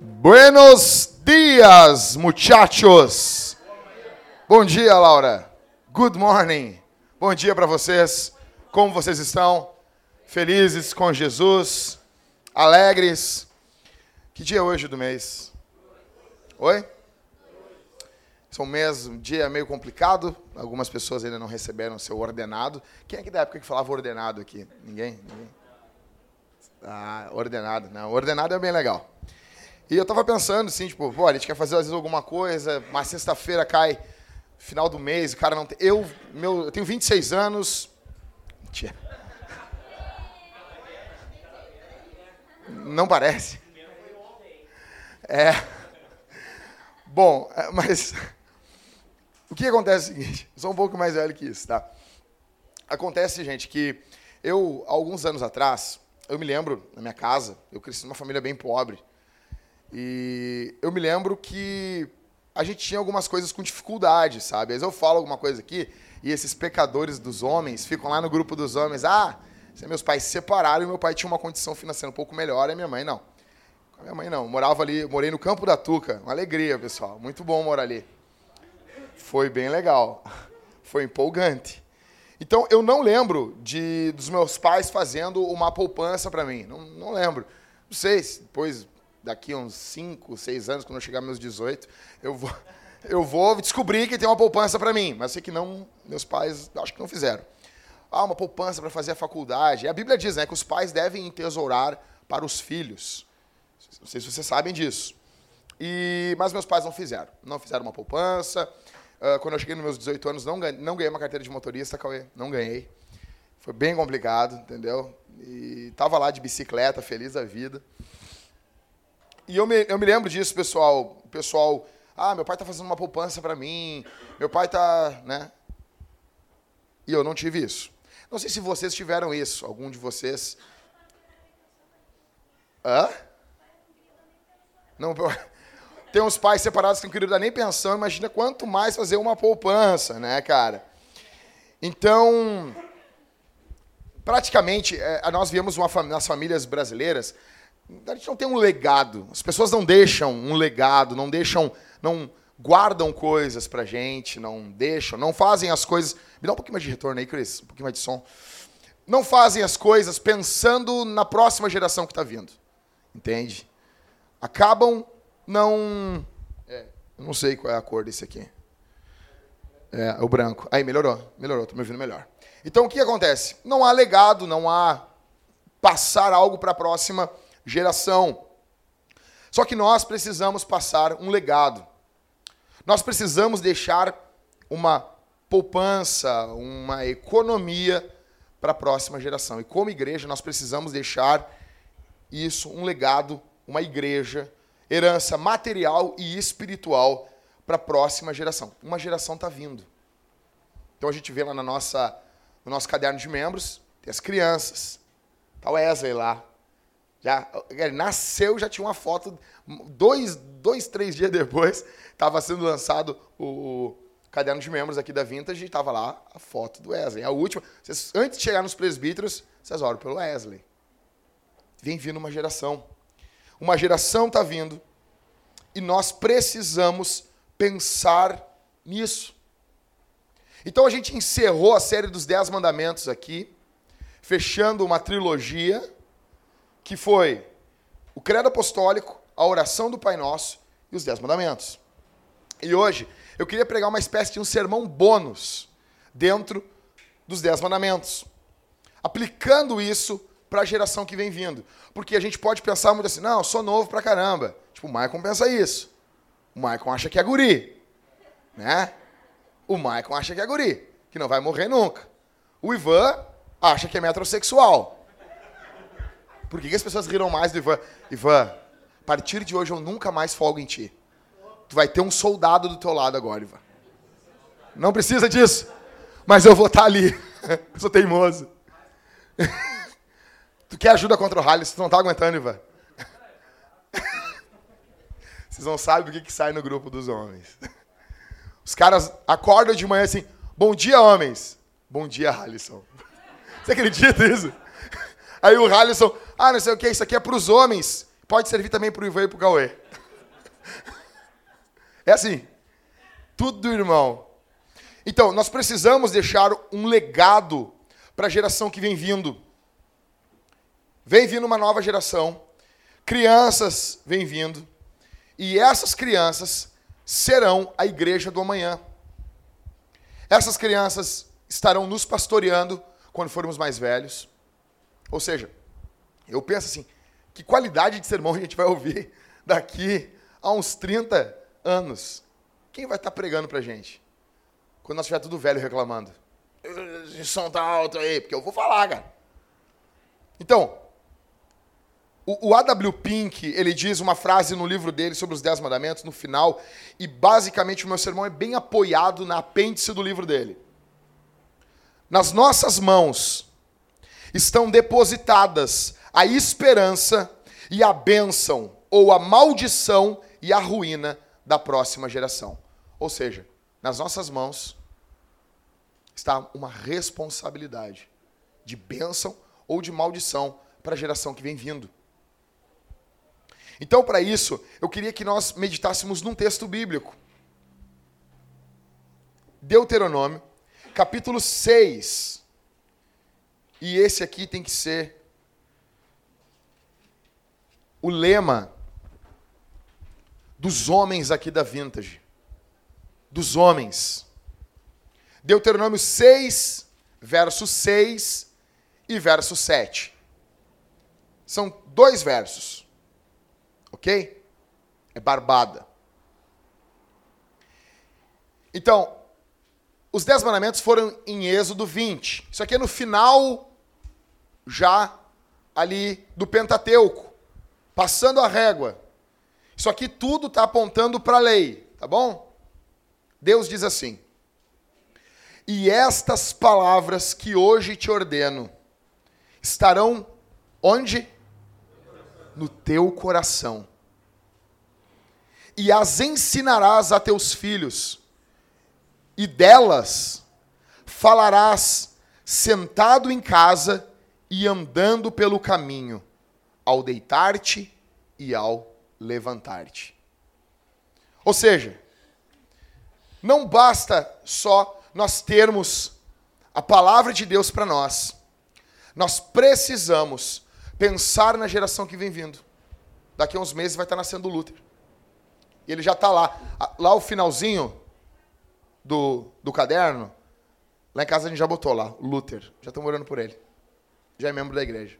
Buenos dias, muchachos. Bom dia, Laura. Good morning. Bom dia para vocês. Como vocês estão? Felizes com Jesus? Alegres? Que dia é hoje do mês? Oi? São mês, um dia meio complicado. Algumas pessoas ainda não receberam seu ordenado. Quem é que da época que falava ordenado aqui? Ninguém? Ninguém? Ah, ordenado. Não, ordenado é bem legal. E eu tava pensando assim, tipo, pô, a gente quer fazer às vezes alguma coisa, mas sexta-feira cai final do mês, o cara não tem. Eu, meu, eu tenho 26 anos. Mentira. Não parece. É. Bom, é, mas o que acontece é o seguinte, eu sou um pouco mais velho que isso, tá? Acontece, gente, que eu, alguns anos atrás, eu me lembro, na minha casa, eu cresci numa família bem pobre, e eu me lembro que a gente tinha algumas coisas com dificuldade, sabe? Às vezes eu falo alguma coisa aqui, e esses pecadores dos homens ficam lá no grupo dos homens, ah, meus pais se separaram e meu pai tinha uma condição financeira um pouco melhor e minha mãe não. Minha mãe não, morava ali, morei no Campo da Tuca, uma alegria, pessoal, muito bom morar ali. Foi bem legal, foi empolgante. Então eu não lembro de dos meus pais fazendo uma poupança para mim, não, não lembro. Não sei, depois daqui a uns 5, 6 anos, quando eu chegar meus 18, eu vou eu vou descobrir que tem uma poupança para mim, mas sei que não, meus pais acho que não fizeram. Ah, uma poupança para fazer a faculdade. A Bíblia diz né, que os pais devem entesourar para os filhos. Não sei se vocês sabem disso. E, mas meus pais não fizeram. Não fizeram uma poupança. Uh, quando eu cheguei nos meus 18 anos, não ganhei, não ganhei uma carteira de motorista, Cauê. Não ganhei. Foi bem complicado, entendeu? E tava lá de bicicleta, feliz da vida. E eu me, eu me lembro disso, pessoal. O pessoal, ah, meu pai tá fazendo uma poupança para mim. Meu pai tá, né? E eu não tive isso. Não sei se vocês tiveram isso, algum de vocês. Hã? Não, tem uns pais separados que não queriam dar nem pensão, imagina quanto mais fazer uma poupança, né, cara? Então, praticamente, é, nós viemos uma, nas famílias brasileiras, a gente não tem um legado. As pessoas não deixam um legado, não deixam, não guardam coisas pra gente, não deixam, não fazem as coisas. Me dá um pouquinho mais de retorno aí, Cris, um pouquinho mais de som. Não fazem as coisas pensando na próxima geração que está vindo. Entende? Acabam não. É, eu não sei qual é a cor desse aqui. É, o branco. Aí, melhorou. Melhorou, estou me ouvindo melhor. Então, o que acontece? Não há legado, não há passar algo para a próxima geração. Só que nós precisamos passar um legado. Nós precisamos deixar uma poupança, uma economia para a próxima geração. E como igreja, nós precisamos deixar isso, um legado, uma igreja, herança material e espiritual para a próxima geração. Uma geração está vindo. Então a gente vê lá na nossa, no nosso caderno de membros, tem as crianças. Está o Wesley lá. Já, ele nasceu, já tinha uma foto. Dois, dois três dias depois, estava sendo lançado o, caderno de membros aqui da Vintage, estava lá a foto do Wesley. A última. Vocês, antes de chegar nos presbíteros, vocês oram pelo Wesley. Vem vindo uma geração. Uma geração está vindo. E nós precisamos pensar nisso. Então a gente encerrou a série dos Dez Mandamentos aqui, fechando uma trilogia que foi o credo apostólico, a oração do Pai Nosso e os Dez Mandamentos. E hoje eu queria pregar uma espécie de um sermão bônus dentro dos Dez Mandamentos, aplicando isso para a geração que vem vindo. Porque a gente pode pensar muito assim, não, sou novo pra caramba. Tipo, o Maicon pensa isso. O Maicon acha que é guri. Né? O Maicon acha que é guri, que não vai morrer nunca. O Ivan acha que é metrosexual. Por que, que as pessoas riram mais do Ivan? Ivan, a partir de hoje eu nunca mais folgo em ti. Tu vai ter um soldado do teu lado agora, Ivan. Não precisa disso. Mas eu vou estar ali. Eu sou teimoso. Tu quer ajuda contra o rally, tu não tá aguentando, Ivan. Vocês não sabem o que, que sai no grupo dos homens. Os caras acordam de manhã assim, bom dia, homens. Bom dia, Halisson. Você acredita nisso? Aí o Halisson, ah, não sei o que, isso aqui é para os homens. Pode servir também para o Ivan e para o Cauê. É assim. Tudo irmão. Então, nós precisamos deixar um legado para a geração que vem vindo. Vem vindo uma nova geração. Crianças vem vindo. E essas crianças serão a igreja do amanhã. Essas crianças estarão nos pastoreando quando formos mais velhos. Ou seja, eu penso assim, que qualidade de sermão a gente vai ouvir daqui a uns 30 anos. Quem vai estar pregando pra gente? Quando nós estiver tudo velho reclamando. O som tá alto aí, porque eu vou falar, cara. Então, o, o A.W. Pink, ele diz uma frase no livro dele sobre os Dez Mandamentos, no final, e basicamente o meu sermão é bem apoiado na apêndice do livro dele. Nas nossas mãos estão depositadas a esperança e a bênção, ou a maldição e a ruína da próxima geração. Ou seja, nas nossas mãos está uma responsabilidade de bênção ou de maldição para a geração que vem vindo. Então, para isso, eu queria que nós meditássemos num texto bíblico. Deuteronômio, capítulo 6. E esse aqui tem que ser o lema dos homens aqui da Vintage. Dos homens. Deuteronômio 6, verso 6 e verso 7. São dois versos ok? É barbada. Então, os dez mandamentos foram em Êxodo 20. Isso aqui é no final já ali do Pentateuco, passando a régua. Isso aqui tudo está apontando para a lei, tá bom? Deus diz assim: E estas palavras que hoje te ordeno estarão onde? No teu coração e as ensinarás a teus filhos, e delas falarás sentado em casa e andando pelo caminho, ao deitar-te e ao levantar-te. Ou seja, não basta só nós termos a palavra de Deus para nós. Nós precisamos pensar na geração que vem vindo. Daqui a uns meses vai estar nascendo o. E ele já está lá. Lá o finalzinho do, do caderno, lá em casa a gente já botou lá, Luther. Já estamos orando por ele. Já é membro da igreja.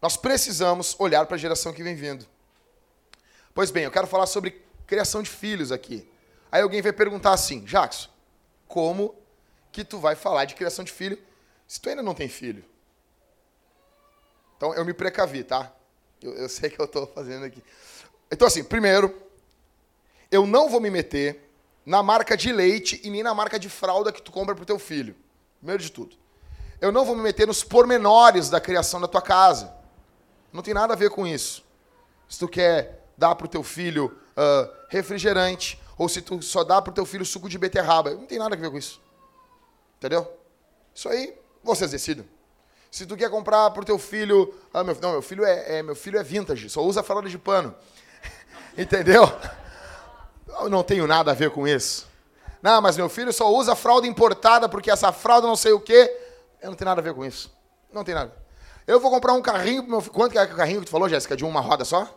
Nós precisamos olhar para a geração que vem vindo. Pois bem, eu quero falar sobre criação de filhos aqui. Aí alguém vai perguntar assim, Jackson, como que tu vai falar de criação de filho se tu ainda não tem filho? Então eu me precavi, tá? Eu, eu sei que eu estou fazendo aqui. Então, assim, primeiro, eu não vou me meter na marca de leite e nem na marca de fralda que tu compra para o teu filho. Primeiro de tudo. Eu não vou me meter nos pormenores da criação da tua casa. Não tem nada a ver com isso. Se tu quer dar para o teu filho uh, refrigerante, ou se tu só dá para o teu filho suco de beterraba, não tem nada a ver com isso. Entendeu? Isso aí, vocês decidam. Se tu quer comprar pro teu filho, ah, meu, não, meu filho é, é, meu filho é vintage, só usa fralda de pano. Entendeu? Eu não tenho nada a ver com isso. Não, mas meu filho só usa fralda importada porque essa fralda não sei o quê. Eu não tenho nada a ver com isso. Não tem nada. Eu vou comprar um carrinho pro meu filho. Quanto que é o carrinho que tu falou, Jéssica? De uma roda só?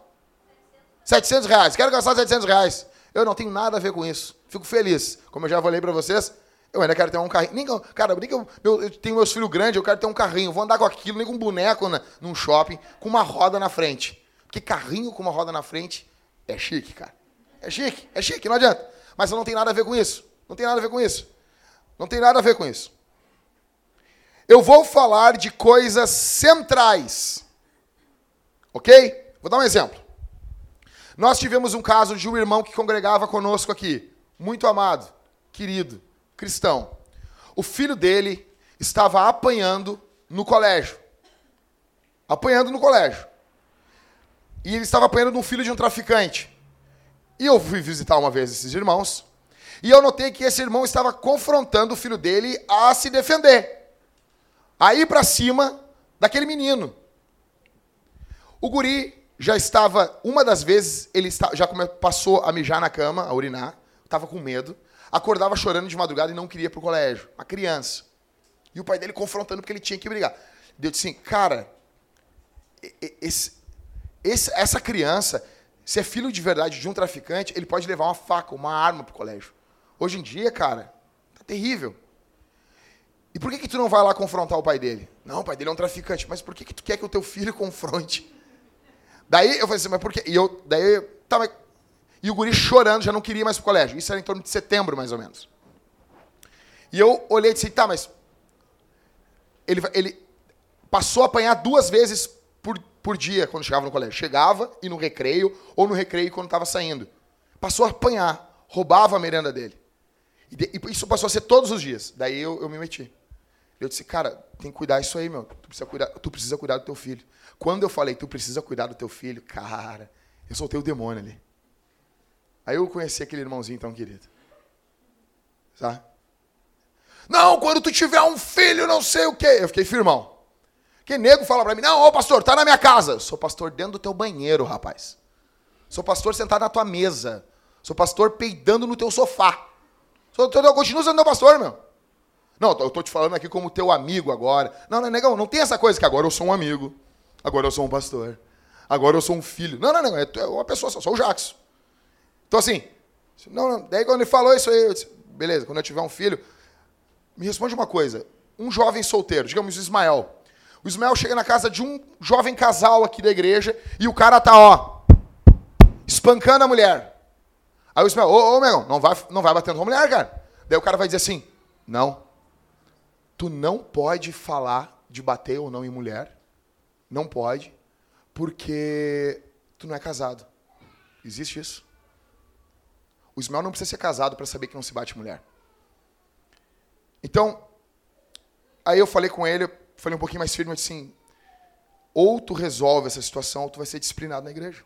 700 reais. Quero gastar 700 reais. Eu não tenho nada a ver com isso. Fico feliz. Como eu já falei para vocês, eu ainda quero ter um carrinho. Nem, cara, nem que eu, eu, tenho meus filhos grandes, eu quero ter um carrinho. Vou andar com aquilo, nem com um boneco na, num shopping, com uma roda na frente. Porque carrinho com uma roda na frente é chique, cara. É chique, é chique, não adianta. Mas não tem nada a ver com isso. Não tem nada a ver com isso. Não tem nada a ver com isso. Eu vou falar de coisas centrais. Ok? Vou dar um exemplo. Nós tivemos um caso de um irmão que congregava conosco aqui. Muito amado, querido cristão. O filho dele estava apanhando no colégio. Apanhando no colégio. E ele estava apanhando um filho de um traficante. E eu fui visitar uma vez esses irmãos, e eu notei que esse irmão estava confrontando o filho dele a se defender. A ir para cima daquele menino. O guri já estava, uma das vezes, ele já passou a mijar na cama, a urinar, estava com medo, acordava chorando de madrugada e não queria ir para o colégio. Uma criança. E o pai dele confrontando porque ele tinha que brigar. Deus disse assim, cara, esse, esse, essa criança, se é filho de verdade de um traficante, ele pode levar uma faca, uma arma para o colégio. Hoje em dia, cara, tá terrível. E por que, que tu não vai lá confrontar o pai dele? Não, o pai dele é um traficante. Mas por que, que tu quer que o teu filho confronte? Daí eu falei assim, mas por quê? E eu, daí, tá, mas... E o guri chorando, já não queria mais pro colégio. Isso era em torno de setembro, mais ou menos. E eu olhei e disse, tá, mas... Ele, ele passou a apanhar duas vezes por, por dia quando chegava no colégio. Chegava e no recreio, ou no recreio quando estava saindo. Passou a apanhar, roubava a merenda dele. E, de, e isso passou a ser todos os dias. Daí eu, eu me meti. Eu disse, cara, tem que cuidar isso aí, meu. Tu precisa cuidar, tu precisa cuidar do teu filho. Quando eu falei, tu precisa cuidar do teu filho, cara, eu soltei o demônio ali. Aí eu conheci aquele irmãozinho tão querido. Sabe? Não, quando tu tiver um filho, não sei o quê. Eu fiquei firmão. Que nego fala pra mim, não, ô pastor, tá na minha casa. Eu sou pastor dentro do teu banheiro, rapaz. Sou pastor sentado na tua mesa. Sou pastor peidando no teu sofá. Sou, sendo teu pastor, meu. Não, eu estou te falando aqui como teu amigo agora. Não, não, negão, não tem essa coisa que agora eu sou um amigo, agora eu sou um pastor, agora eu sou um filho. Não, não, não, é, é uma pessoa só, sou o Jackson. Então assim, não, não, daí quando ele falou isso aí, eu disse, beleza, quando eu tiver um filho, me responde uma coisa. Um jovem solteiro, digamos o Ismael. O Ismael chega na casa de um jovem casal aqui da igreja e o cara tá, ó, espancando a mulher. Aí o Ismael, ô, ô, meu, não vai, não vai batendo com a mulher, cara. Daí o cara vai dizer assim, não, tu não pode falar de bater ou não em mulher. Não pode, porque tu não é casado. Existe isso. O Ismael não precisa ser casado para saber que não se bate mulher. Então, aí eu falei com ele, falei um pouquinho mais firme, assim, ou tu resolve essa situação, ou tu vai ser disciplinado na igreja.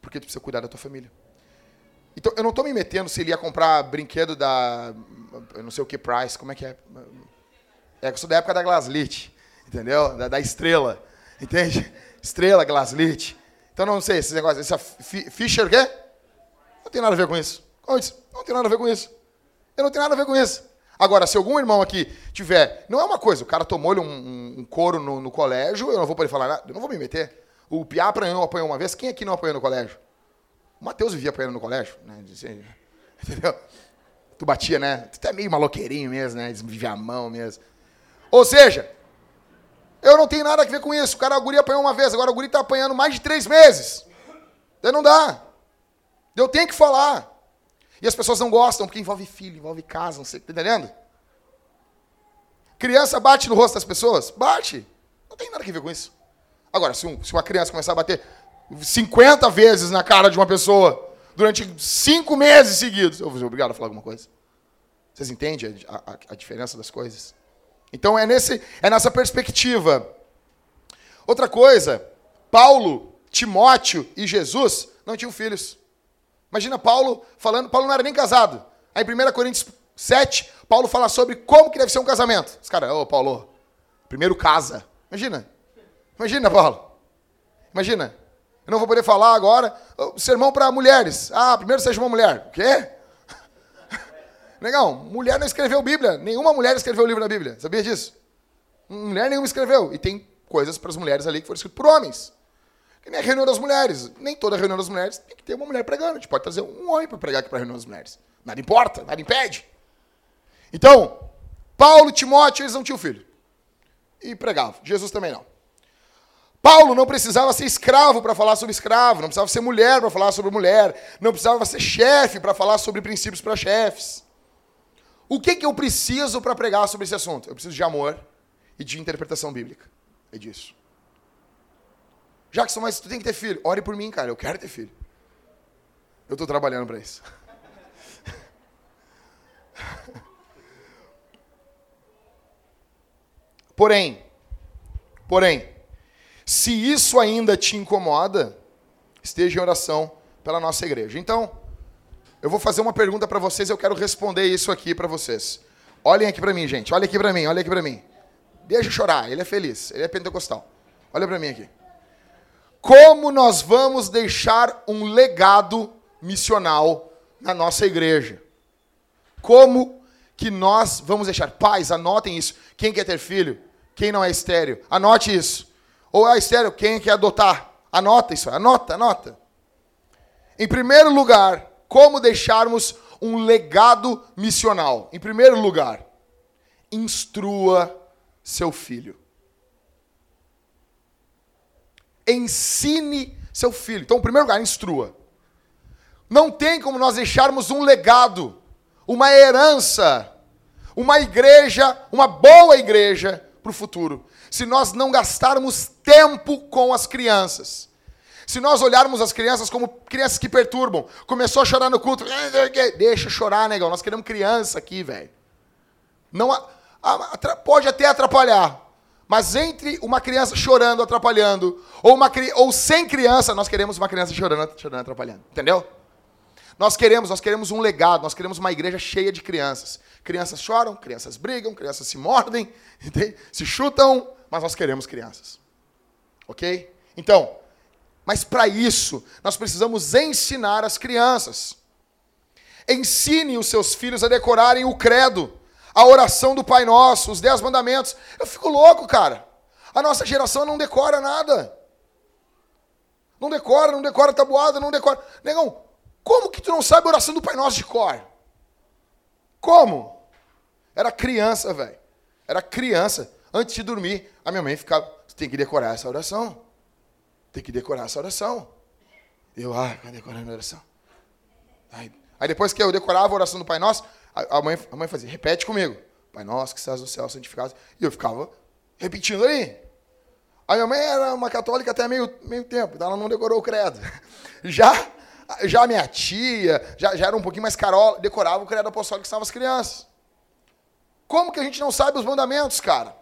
Porque tu precisa cuidar da tua família. Então, eu não estou me metendo se ele ia comprar brinquedo da, eu não sei o que, price, como é que é? É eu sou da época da Glaslit, entendeu? Da, da estrela, entende? Estrela, Glaslit. Então não sei, esses negócios. Essa Fischer quê? Não tem nada a ver com isso. Não tem nada a ver com isso. Eu não tenho nada a ver com isso. Agora, se algum irmão aqui tiver. Não é uma coisa, o cara tomou-lhe um, um, um, couro no, no, colégio, eu não vou poder falar nada, eu não vou me meter. O Piá apanhou, apanhou uma vez, quem aqui não apanhou no colégio? O Matheus vivia apanhando no colégio, né? Entendeu? Tu batia, né? Tu é meio maloqueirinho mesmo, né? Desvia a mão mesmo. Ou seja, eu não tenho nada a ver com isso. O cara, a guri apanhou uma vez, agora o guri está apanhando mais de três meses. Não dá. Eu tenho que falar. E as pessoas não gostam, porque envolve filho, envolve casa, não sei, tá entendendo? Criança bate no rosto das pessoas? Bate. Não tem nada a ver com isso. Agora, se, um, se uma criança começar a bater 50 vezes na cara de uma pessoa durante cinco meses seguidos, eu vou ser obrigado a falar alguma coisa. Vocês entendem a, a, a diferença das coisas? Então é, nesse, é nessa perspectiva. Outra coisa, Paulo, Timóteo e Jesus não tinham filhos. Imagina Paulo falando, Paulo não era nem casado. Aí em 1 Coríntios 7, Paulo fala sobre como que deve ser um casamento. Os caras, ô Paulo, primeiro casa. Imagina. Imagina, Paulo. Imagina. Eu não vou poder falar agora. Sermão para mulheres. Ah, primeiro seja uma mulher. O quê? Legal, mulher não escreveu Bíblia. Nenhuma mulher escreveu o livro da Bíblia. Sabia disso? Mulher nenhuma escreveu. E tem coisas para as mulheres ali que foram escritas por homens. Que nem a reunião das mulheres. Nem toda reunião das mulheres tem que ter uma mulher pregando. A gente pode trazer um homem para pregar aqui para a reunião das mulheres. Nada importa, nada impede. Então, Paulo, Timóteo, eles não tinham filho. E pregavam. Jesus também não. Paulo não precisava ser escravo para falar sobre escravo, não precisava ser mulher para falar sobre mulher, não precisava ser chefe para falar sobre princípios para chefes. O que, que eu preciso para pregar sobre esse assunto? Eu preciso de amor e de interpretação bíblica. É disso. Jackson, mas tu tem que ter filho. Ore por mim, cara. Eu quero ter filho. Eu estou trabalhando para isso. Porém, porém, se isso ainda te incomoda, esteja em oração pela nossa igreja. Então, Eu vou fazer uma pergunta para vocês, eu quero responder isso aqui para vocês. Olhem aqui para mim, gente. Olha aqui para mim, olha aqui para mim. Deixa chorar, ele é feliz, ele é pentecostal. Olha para mim aqui. Como nós vamos deixar um legado missional na nossa igreja? Como que nós vamos deixar? Pais, anotem isso. Quem quer ter filho? Quem não é estéreo? Anote isso. Ou é estéreo? Quem quer adotar? Anota isso, anota, anota. Em primeiro lugar, como deixarmos um legado missional? Em primeiro lugar, instrua seu filho. Ensine seu filho. Então, em primeiro lugar, instrua. Não tem como nós deixarmos um legado, uma herança, uma igreja, uma boa igreja para o futuro, se nós não gastarmos tempo com as crianças. Se nós olharmos as crianças como crianças que perturbam, começou a chorar no culto, deixa chorar, negão. Nós queremos criança aqui, velho. Não pode até atrapalhar, mas entre uma criança chorando, atrapalhando, ou uma ou sem criança, nós queremos uma criança chorando, chorando, atrapalhando. Entendeu? Nós queremos, nós queremos um legado, nós queremos uma igreja cheia de crianças. Crianças choram, crianças brigam, crianças se mordem, entende? se chutam, mas nós queremos crianças. Ok? Então, mas para isso, nós precisamos ensinar as crianças. Ensine os seus filhos a decorarem o credo, a oração do Pai Nosso, os dez mandamentos. Eu fico louco, cara. A nossa geração não decora nada. Não decora, não decora tabuada, não decora. Negão, como que tu não sabe a oração do Pai Nosso de cor? Como? Era criança, velho. Era criança. Antes de dormir, a minha mãe ficava, tem que decorar essa oração. Tem que decorar essa oração. Eu, ah, vai decorando a oração. Aí, aí, depois que eu decorava a oração do Pai Nosso, a, mãe, a mãe fazia, repete comigo. Pai Nosso, que estás no céu, santificado. E eu ficava repetindo ali. A minha mãe era uma católica até meio, meio tempo, então ela não decorou o credo. Já, já minha tia, já, já era um pouquinho mais carola, decorava o credo apostólico que estavam as crianças. Como que a gente não sabe os mandamentos, cara?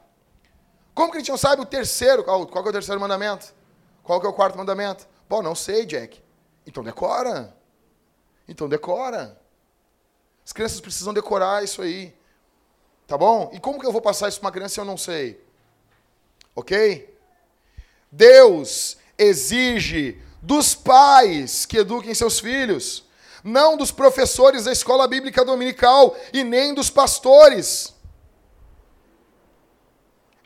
Como que a gente não sabe o terceiro? Qual, qual é o terceiro mandamento? Qual que é o quarto mandamento? Bom, não sei, Jack. Então decora. Então decora. As crianças precisam decorar isso aí. Tá bom? E como que eu vou passar isso para uma criança se eu não sei? Ok? Deus exige dos pais que eduquem seus filhos, não dos professores da escola bíblica dominical e nem dos pastores.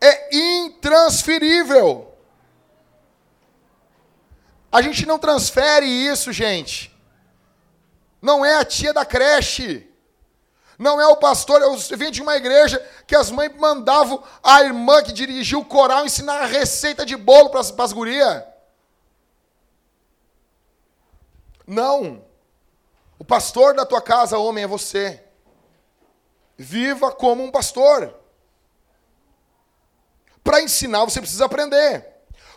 É intransferível. A gente não transfere isso, gente. Não é a tia da creche. Não é o pastor. Eu vim de uma igreja que as mães mandavam a irmã que dirigia o coral ensinar a receita de bolo para as gurias. Não. O pastor da tua casa, homem, é você. Viva como um pastor. Para ensinar, você precisa aprender.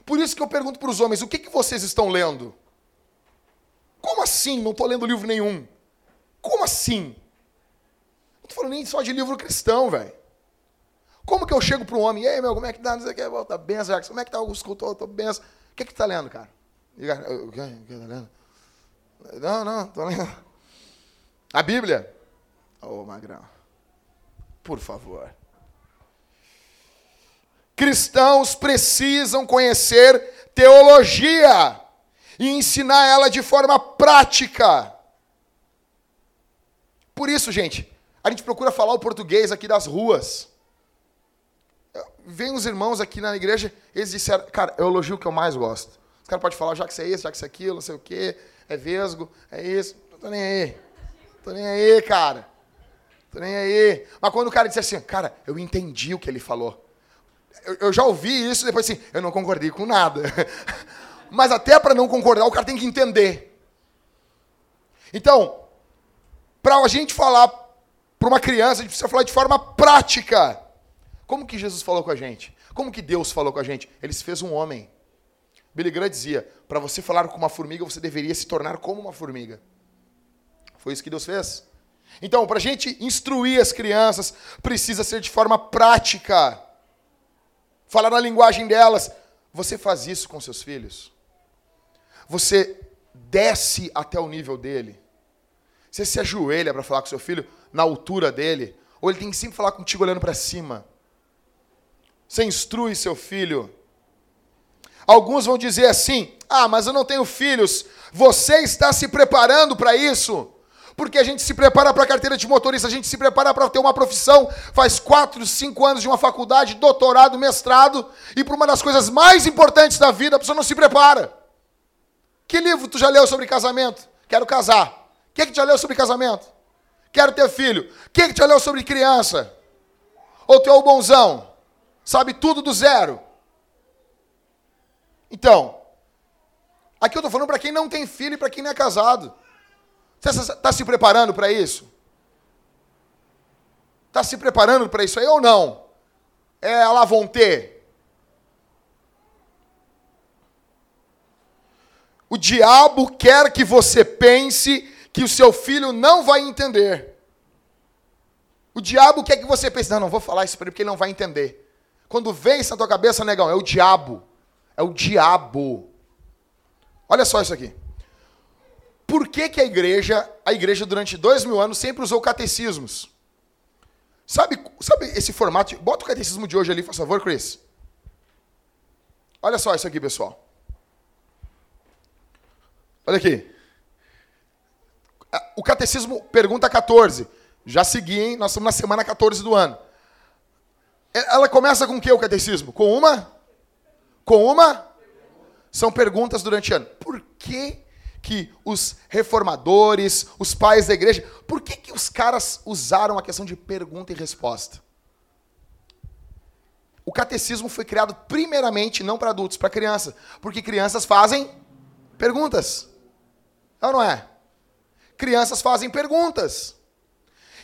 Por isso que eu pergunto para os homens: o que, que vocês estão lendo? Como assim? Não estou lendo livro nenhum. Como assim? Não estou falando nem só de livro cristão, velho. Como que eu chego para um homem, ei meu, como é que dá? Não sei o que, volta, benção, como é que tá o escultor? Tô benção. O que que tu tá lendo, cara? O que, o que tá lendo? Não, não, tô lendo. A Bíblia. Ô, oh, Magrão. Por favor. Cristãos precisam conhecer teologia e ensinar ela de forma prática. Por isso, gente, a gente procura falar o português aqui das ruas. Vem os irmãos aqui na igreja, eles disseram, cara, é o elogio que eu mais gosto. Os caras podem falar, já que isso é isso, já que isso é aquilo, não sei o quê, é vesgo, é isso. Não tô nem aí. Tô nem aí, cara. Tô nem aí. Mas quando o cara disse assim, cara, eu entendi o que ele falou eu, eu já ouvi isso depois assim, eu não concordei com nada. Mas até para não concordar, o cara tem que entender. Então, para a gente falar para uma criança, a gente precisa falar de forma prática. Como que Jesus falou com a gente? Como que Deus falou com a gente? Ele se fez um homem. Billy Graham dizia: para você falar com uma formiga, você deveria se tornar como uma formiga. Foi isso que Deus fez. Então, para a gente instruir as crianças, precisa ser de forma prática falar na linguagem delas. Você faz isso com seus filhos? Você desce até o nível dele? Você se ajoelha para falar com seu filho na altura dele, ou ele tem que sempre falar contigo olhando para cima. Você instrui seu filho. Alguns vão dizer assim: "Ah, mas eu não tenho filhos". Você está se preparando para isso? Porque a gente se prepara para a carteira de motorista, a gente se prepara para ter uma profissão, faz quatro, cinco anos de uma faculdade, doutorado, mestrado, e para uma das coisas mais importantes da vida, a pessoa não se prepara. Que livro tu já leu sobre casamento? Quero casar. O que, que tu já leu sobre casamento? Quero ter filho. O que, que já leu sobre criança? Ou tu é o bonzão? Sabe tudo do zero? Então, aqui eu estou falando para quem não tem filho e para quem não é casado. Você está se preparando para isso? Está se preparando para isso aí ou não? É a ter. O diabo quer que você pense que o seu filho não vai entender. O diabo quer que você pense, não, não vou falar isso para ele porque ele não vai entender. Quando vem isso na tua cabeça, negão, é o diabo. É o diabo. Olha só isso aqui. Por que, que a igreja, a igreja durante dois mil anos sempre usou catecismos? Sabe, sabe esse formato? Bota o catecismo de hoje ali, por favor, Chris. Olha só isso aqui, pessoal. Olha aqui. O catecismo pergunta 14. Já segui, hein? Nós estamos na semana 14 do ano. Ela começa com o que o catecismo? Com uma? Com uma? São perguntas durante o ano. Por que que os reformadores, os pais da igreja, por que, que os caras usaram a questão de pergunta e resposta? O catecismo foi criado primeiramente não para adultos, para crianças, porque crianças fazem perguntas. É ou não é? Crianças fazem perguntas.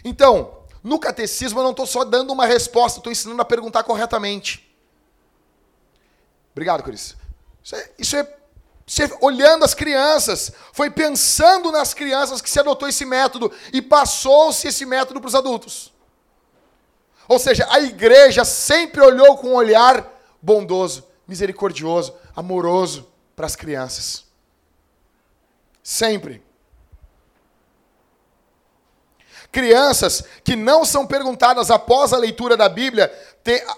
Então, no catecismo eu não estou só dando uma resposta, estou ensinando a perguntar corretamente. Obrigado, Cris. Isso é, isso é olhando as crianças, foi pensando nas crianças que se adotou esse método e passou-se esse método para os adultos. Ou seja, a igreja sempre olhou com um olhar bondoso, misericordioso, amoroso para as crianças. Sempre. Crianças que não são perguntadas após a leitura da Bíblia,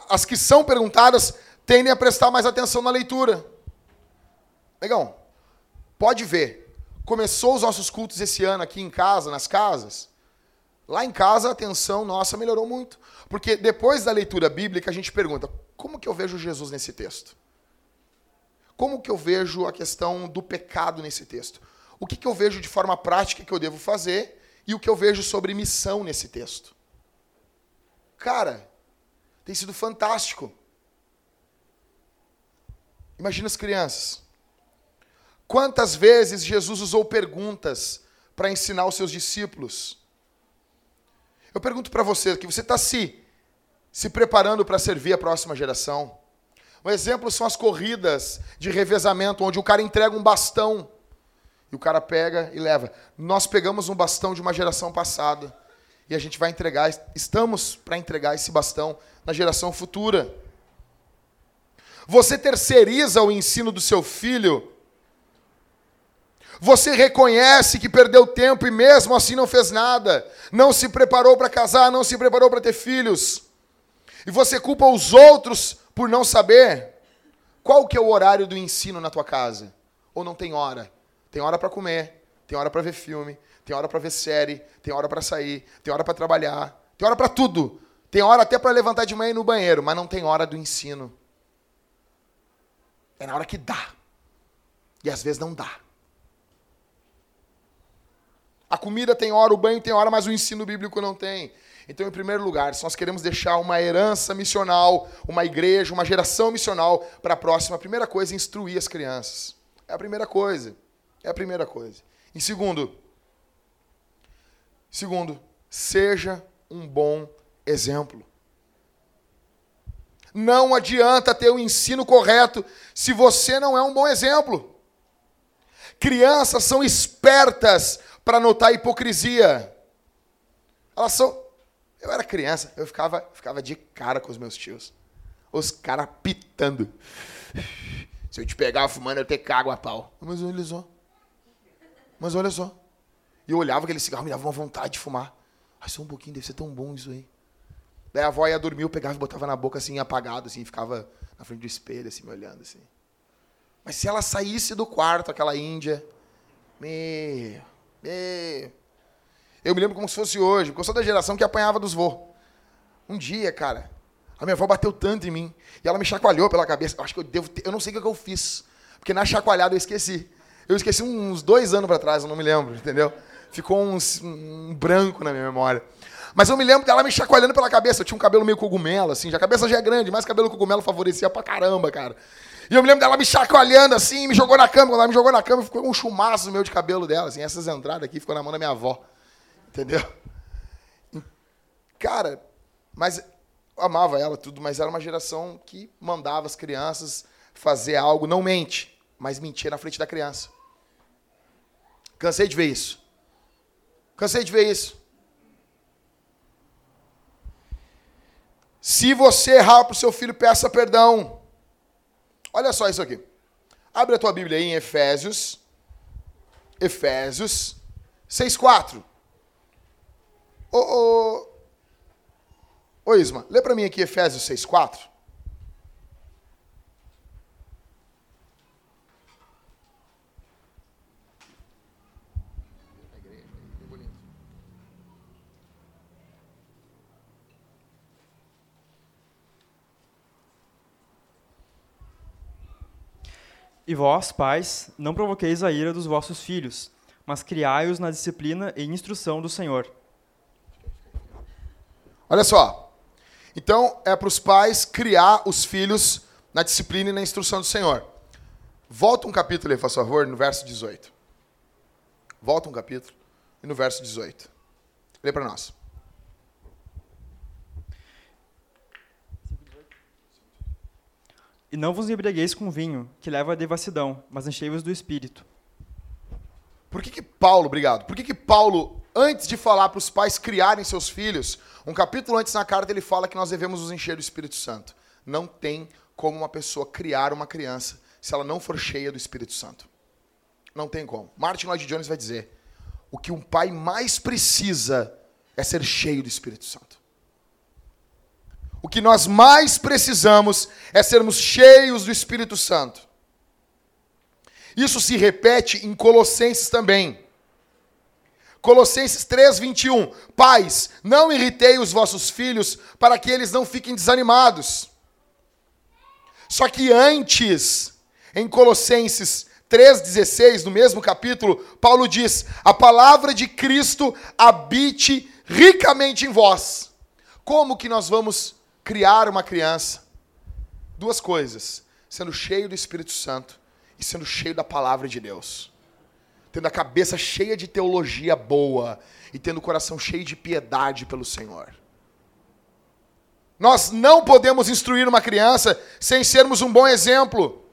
as que são perguntadas tendem a prestar mais atenção na leitura. Legal. Pode ver. Começou os nossos cultos esse ano aqui em casa, nas casas. Lá em casa a atenção nossa melhorou muito. Porque depois da leitura bíblica a gente pergunta: como que eu vejo Jesus nesse texto? Como que eu vejo a questão do pecado nesse texto? O que, que eu vejo de forma prática que eu devo fazer e o que eu vejo sobre missão nesse texto? Cara, tem sido fantástico. Imagina as crianças. Quantas vezes Jesus usou perguntas para ensinar os seus discípulos? Eu pergunto para você, que você está se, se preparando para servir a próxima geração? Um exemplo são as corridas de revezamento, onde o cara entrega um bastão e o cara pega e leva. Nós pegamos um bastão de uma geração passada e a gente vai entregar, estamos para entregar esse bastão na geração futura. Você terceiriza o ensino do seu filho você reconhece que perdeu tempo e mesmo assim não fez nada. Não se preparou para casar, não se preparou para ter filhos. E você culpa os outros por não saber. Qual que é o horário do ensino na tua casa? Ou não tem hora? Tem hora para comer, tem hora para ver filme, tem hora para ver série, tem hora para sair, tem hora para trabalhar, tem hora para tudo. Tem hora até para levantar de manhã e ir no banheiro, mas não tem hora do ensino. É na hora que dá. E às vezes não dá. A comida tem hora, o banho tem hora, mas o ensino bíblico não tem. Então, em primeiro lugar, se nós queremos deixar uma herança missional, uma igreja, uma geração missional para a próxima, a primeira coisa é instruir as crianças. É a primeira coisa. É a primeira coisa. Em segundo, segundo, seja um bom exemplo. Não adianta ter o ensino correto se você não é um bom exemplo. Crianças são espertas para notar hipocrisia. Elas são. Eu era criança, eu ficava, ficava de cara com os meus tios. Os caras pitando. Se eu te pegar fumando, eu te cago a pau. Mas olha só. Mas olha só. E eu olhava aquele cigarro, me dava uma vontade de fumar. Ai, só um pouquinho, deve ser tão bom isso aí. Daí a avó ia dormir, eu pegava e botava na boca assim, apagado, assim, ficava na frente do espelho, assim, me olhando, assim. Mas se ela saísse do quarto, aquela índia, meu, meu. Eu me lembro como se fosse hoje, porque eu sou da geração que apanhava dos vô. Um dia, cara, a minha avó bateu tanto em mim, e ela me chacoalhou pela cabeça. Eu acho que eu devo ter, eu não sei o que eu fiz, porque na chacoalhada eu esqueci. Eu esqueci uns dois anos para trás, eu não me lembro, entendeu? Ficou uns, um branco na minha memória. Mas eu me lembro dela me chacoalhando pela cabeça. Eu tinha um cabelo meio cogumelo, assim. Já a cabeça já é grande, mas cabelo cogumelo favorecia pra caramba, cara. E eu me lembro dela me chacoalhando assim, me jogou na cama. Quando ela me jogou na cama, ficou um chumaço meu de cabelo dela, assim. Essas entradas aqui ficou na mão da minha avó. Entendeu? Cara, mas eu amava ela tudo, mas era uma geração que mandava as crianças fazer algo, não mente, mas mentia na frente da criança. Cansei de ver isso. Cansei de ver isso. Se você errar para o seu filho, peça perdão. Olha só isso aqui. Abre a tua Bíblia aí em Efésios. Efésios 6,4. Ô, ô, ô Isma, lê para mim aqui Efésios 6,4. E vós, pais, não provoqueis a ira dos vossos filhos, mas criai-os na disciplina e instrução do Senhor. Olha só. Então, é para os pais criar os filhos na disciplina e na instrução do Senhor. Volta um capítulo aí, por favor, no verso 18. Volta um capítulo e no verso 18. Lê para nós. E não vos embriagueis com vinho, que leva à devassidão, mas enchei-vos do espírito. Por que, que Paulo, obrigado, por que, que Paulo, antes de falar para os pais criarem seus filhos, um capítulo antes na carta ele fala que nós devemos nos encher do Espírito Santo? Não tem como uma pessoa criar uma criança se ela não for cheia do Espírito Santo. Não tem como. Martin Lloyd Jones vai dizer: o que um pai mais precisa é ser cheio do Espírito Santo. O que nós mais precisamos é sermos cheios do Espírito Santo. Isso se repete em Colossenses também. Colossenses 3, 21. Pais, não irritei os vossos filhos para que eles não fiquem desanimados. Só que antes, em Colossenses 3,16, no mesmo capítulo, Paulo diz: A palavra de Cristo habite ricamente em vós. Como que nós vamos criar uma criança, duas coisas: sendo cheio do Espírito Santo e sendo cheio da palavra de Deus. Tendo a cabeça cheia de teologia boa e tendo o coração cheio de piedade pelo Senhor. Nós não podemos instruir uma criança sem sermos um bom exemplo.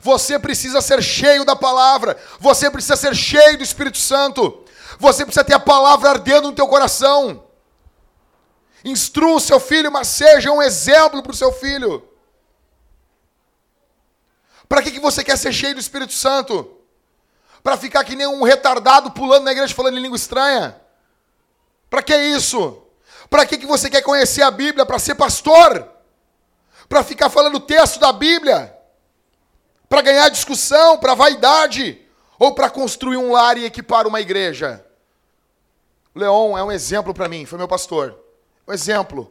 Você precisa ser cheio da palavra, você precisa ser cheio do Espírito Santo, você precisa ter a palavra ardendo no teu coração. Instrua o seu filho, mas seja um exemplo para o seu filho. Para que, que você quer ser cheio do Espírito Santo? Para ficar que nem um retardado pulando na igreja falando em língua estranha? Para que isso? Para que, que você quer conhecer a Bíblia? Para ser pastor? Para ficar falando o texto da Bíblia? Para ganhar discussão? Para vaidade? Ou para construir um lar e equipar uma igreja? Leon é um exemplo para mim, foi meu pastor. Um exemplo.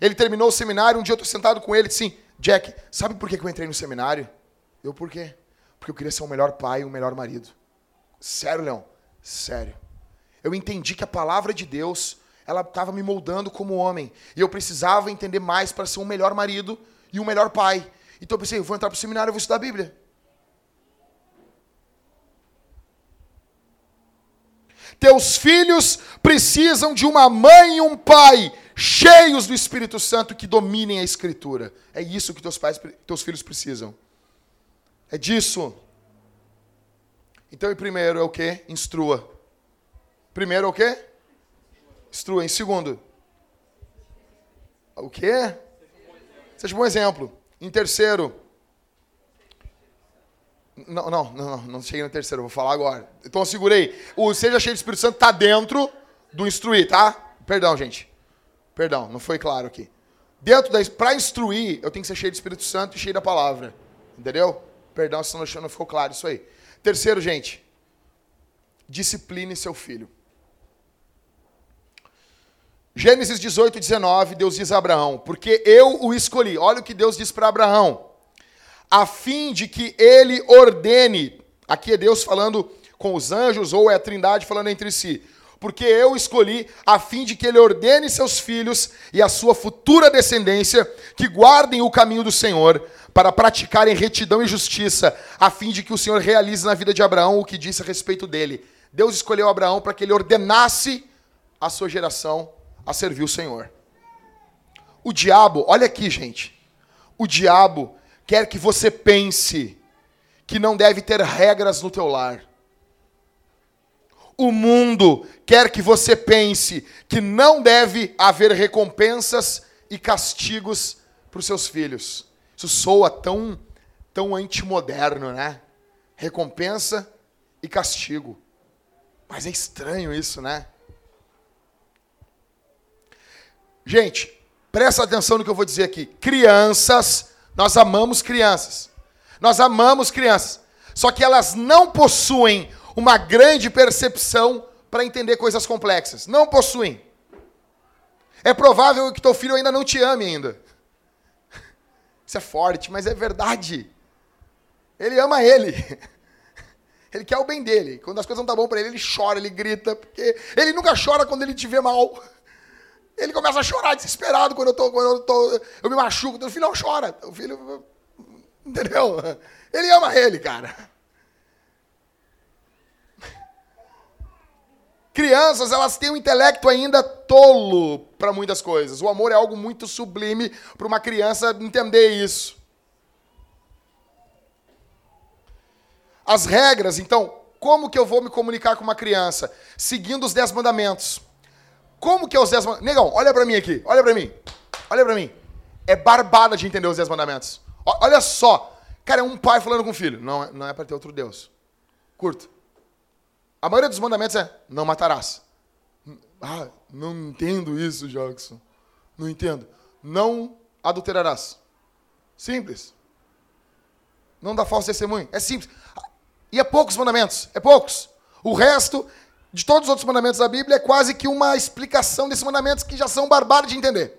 Ele terminou o seminário, um dia eu estou sentado com ele e disse assim, Jack, sabe por que eu entrei no seminário? Eu, por quê? Porque eu queria ser um melhor pai e um melhor marido. Sério, Leão? Sério. Eu entendi que a palavra de Deus, ela estava me moldando como homem. E eu precisava entender mais para ser um melhor marido e um melhor pai. Então eu pensei, eu vou entrar para o seminário, eu vou estudar a Bíblia. Teus filhos precisam de uma mãe e um pai cheios do Espírito Santo que dominem a Escritura. É isso que teus pais, teus filhos precisam. É disso. Então, em primeiro é o que? Instrua. Primeiro é o que? Instrua. Em segundo, o que? Seja um bom exemplo. Em terceiro, Não, não, não, não cheguei no terceiro, vou falar agora. Então segurei. O seja cheio do Espírito Santo está dentro do instruir, tá? Perdão, gente. Perdão, não foi claro aqui. Dentro da. Para instruir, eu tenho que ser cheio do Espírito Santo e cheio da palavra. Entendeu? Perdão se não ficou claro isso aí. Terceiro, gente. Discipline seu filho. Gênesis 18, 19, Deus diz a Abraão: Porque eu o escolhi. Olha o que Deus diz para Abraão a fim de que ele ordene. Aqui é Deus falando com os anjos, ou é a Trindade falando entre si. Porque eu escolhi a fim de que ele ordene seus filhos e a sua futura descendência que guardem o caminho do Senhor para praticarem retidão e justiça, a fim de que o Senhor realize na vida de Abraão o que disse a respeito dele. Deus escolheu Abraão para que ele ordenasse a sua geração a servir o Senhor. O diabo, olha aqui, gente. O diabo quer que você pense que não deve ter regras no teu lar. O mundo quer que você pense que não deve haver recompensas e castigos para os seus filhos. Isso soa tão, tão antimoderno, né? Recompensa e castigo. Mas é estranho isso, né? Gente, presta atenção no que eu vou dizer aqui. Crianças nós amamos crianças. Nós amamos crianças. Só que elas não possuem uma grande percepção para entender coisas complexas. Não possuem. É provável que teu filho ainda não te ame ainda. Isso é forte, mas é verdade. Ele ama ele. Ele quer o bem dele. Quando as coisas não estão tá bom para ele, ele chora, ele grita, porque ele nunca chora quando ele te vê mal. Ele começa a chorar desesperado quando eu tô, quando eu tô, eu me machuco. O filho não chora. O filho, entendeu? Ele ama ele, cara. Crianças, elas têm um intelecto ainda tolo para muitas coisas. O amor é algo muito sublime para uma criança entender isso. As regras, então, como que eu vou me comunicar com uma criança? Seguindo os dez mandamentos. Como que é os dez mandamentos? Negão, olha para mim aqui, olha para mim. Olha para mim. É barbada de entender os dez mandamentos. Olha só. Cara, é um pai falando com o filho. Não, é, não é para ter outro Deus. Curto. A maioria dos mandamentos é não matarás. Ah, não entendo isso, Jackson. Não entendo. Não adulterarás. Simples. Não dá falso testemunho. É simples. E é poucos mandamentos. É poucos. O resto de todos os outros mandamentos da Bíblia é quase que uma explicação desses mandamentos que já são barbários de entender.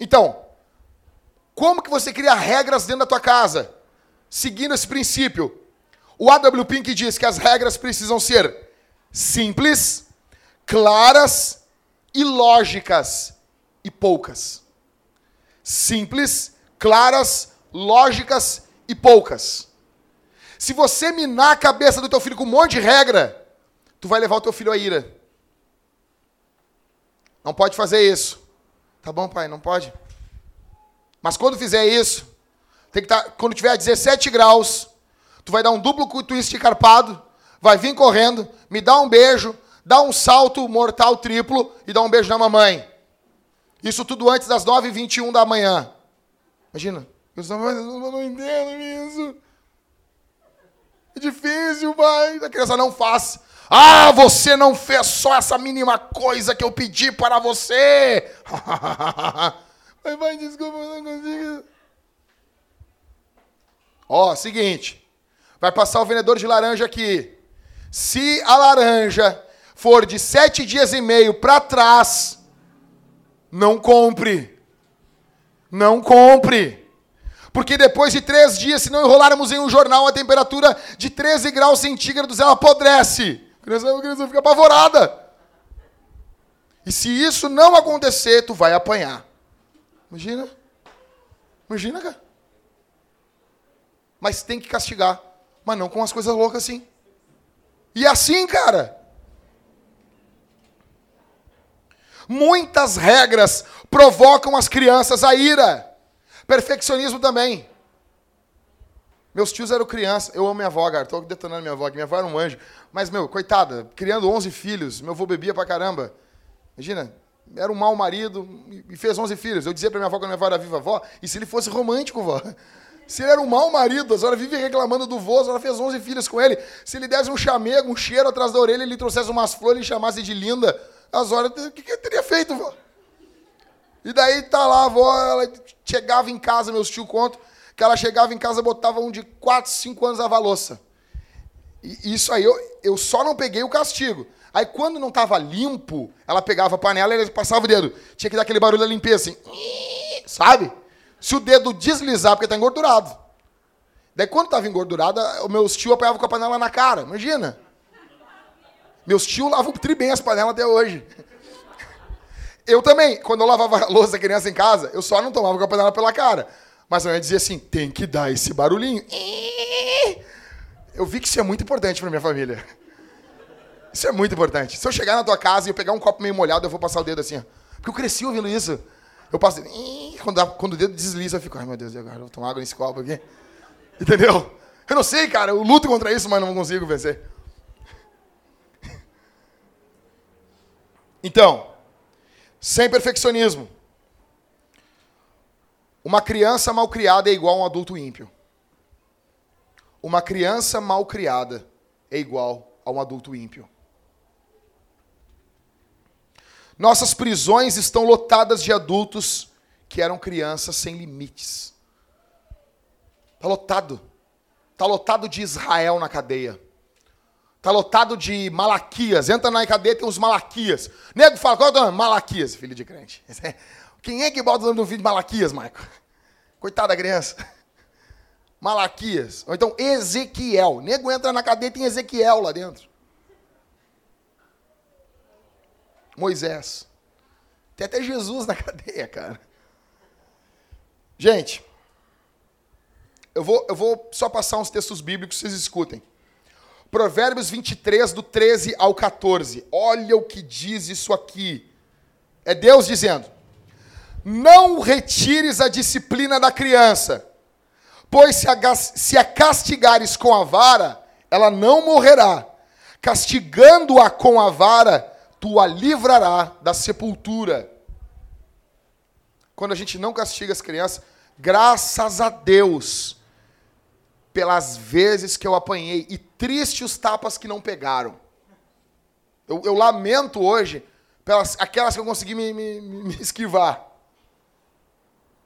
Então, como que você cria regras dentro da tua casa? Seguindo esse princípio. O A.W. Pink diz que as regras precisam ser simples, claras e lógicas e poucas. Simples, claras, lógicas e poucas. Se você minar a cabeça do teu filho com um monte de regra, tu vai levar o teu filho à ira. Não pode fazer isso. Tá bom, pai, não pode. Mas quando fizer isso, tem que estar, tá, quando tiver 17 graus, tu vai dar um duplo twist carpado, vai vir correndo, me dá um beijo, dá um salto mortal triplo e dá um beijo na mamãe. Isso tudo antes das 9h21 da manhã. Imagina. Eu não entendo isso. É difícil, pai. A criança não faz. Ah, você não fez só essa mínima coisa que eu pedi para você. Mas, vai, desculpa, eu não consigo. Ó, seguinte. Vai passar o vendedor de laranja aqui. Se a laranja for de sete dias e meio para trás, não compre. Não compre. Porque depois de três dias, se não enrolarmos em um jornal, a temperatura de 13 graus centígrados ela apodrece criança, a criança fica apavorada. E se isso não acontecer, tu vai apanhar. Imagina. Imagina, cara. Mas tem que castigar. Mas não com as coisas loucas assim. E assim, cara. Muitas regras provocam as crianças a ira. Perfeccionismo também. Meus tios eram crianças. Eu amo minha avó, cara. Tô detonando minha avó aqui. Minha avó era um anjo. Mas, meu, coitada, criando 11 filhos. Meu avô bebia pra caramba. Imagina, era um mau marido e fez 11 filhos. Eu dizia pra minha avó quando minha avó era viva, avó, e se ele fosse romântico, vó? Se ele era um mau marido, a senhora vive reclamando do vô, a senhora fez 11 filhos com ele. Se ele desse um chamego, um cheiro atrás da orelha, ele trouxesse umas flores e chamasse de linda, a senhora, o que, que eu teria feito, vô? E daí tá lá, a avó, ela chegava em casa, meus tio contam, que ela chegava em casa, botava um de 4, 5 anos a louça. E isso aí, eu, eu só não peguei o castigo. Aí quando não estava limpo, ela pegava a panela e passava o dedo. Tinha que dar aquele barulho da limpeza, assim. Sabe? Se o dedo deslizar, porque está engordurado. Daí quando estava engordurado, o meu tio apanhava com a panela na cara. Imagina. Meus tios lavam tri bem as panelas até hoje. Eu também, quando eu lavava a louça da criança em casa, eu só não tomava com a panela pela cara. Mas a mãe dizia assim: tem que dar esse barulhinho. Eu vi que isso é muito importante para minha família. Isso é muito importante. Se eu chegar na tua casa e eu pegar um copo meio molhado, eu vou passar o dedo assim. Porque eu cresci ouvindo isso. Eu passo. Quando, quando o dedo desliza, eu fico, ai meu Deus, agora eu vou tomar água nesse copo aqui. Entendeu? Eu não sei, cara. Eu luto contra isso, mas não consigo vencer. Então, sem perfeccionismo. Uma criança mal criada é igual a um adulto ímpio. Uma criança mal criada é igual a um adulto ímpio. Nossas prisões estão lotadas de adultos que eram crianças sem limites. Está lotado. Está lotado de Israel na cadeia. Está lotado de Malaquias. Entra na cadeia tem os Malaquias. Nego fala, qual é o nome? Malaquias, filho de crente. Quem é que bota o nome do filho de Malaquias, Maico? Coitada da criança. Malaquias. Ou então Ezequiel. Nego entra na cadeia tem Ezequiel lá dentro. Moisés. Tem até Jesus na cadeia, cara. Gente, eu vou, eu vou só passar uns textos bíblicos, vocês escutem. Provérbios 23, do 13 ao 14. Olha o que diz isso aqui. É Deus dizendo: Não retires a disciplina da criança, pois se a, se a castigares com a vara, ela não morrerá. Castigando-a com a vara, tu a livrará da sepultura. Quando a gente não castiga as crianças, graças a Deus, pelas vezes que eu apanhei, e triste os tapas que não pegaram. Eu, eu lamento hoje pelas aquelas que eu consegui me, me, me esquivar.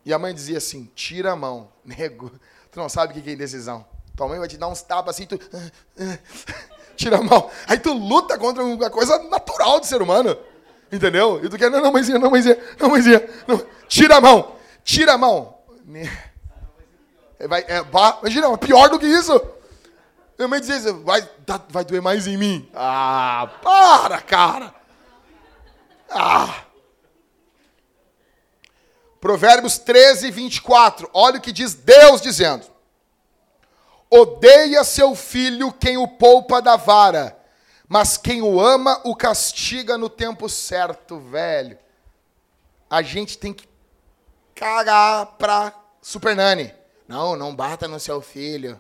E a mãe dizia assim: tira a mão, nego, tu não sabe o que é indecisão. Tua mãe vai te dar uns tapas assim, tu. tira mão. Aí tu luta contra uma coisa natural do ser humano. Entendeu? E tu quer, não, não, mãezinha, não, mãezinha, não, mãezinha. Não. Tira a mão, tira a mão. Vai, é, bah, imagina, pior do que isso. Minha mãe dizia, vai, vai doer mais em mim. Ah, para, cara. Ah. Provérbios 13, 24. Olha o que diz Deus dizendo. Odeia seu filho quem o poupa da vara, mas quem o ama o castiga no tempo certo, velho. A gente tem que cagar pra Super Nani. Não, não bata no seu filho.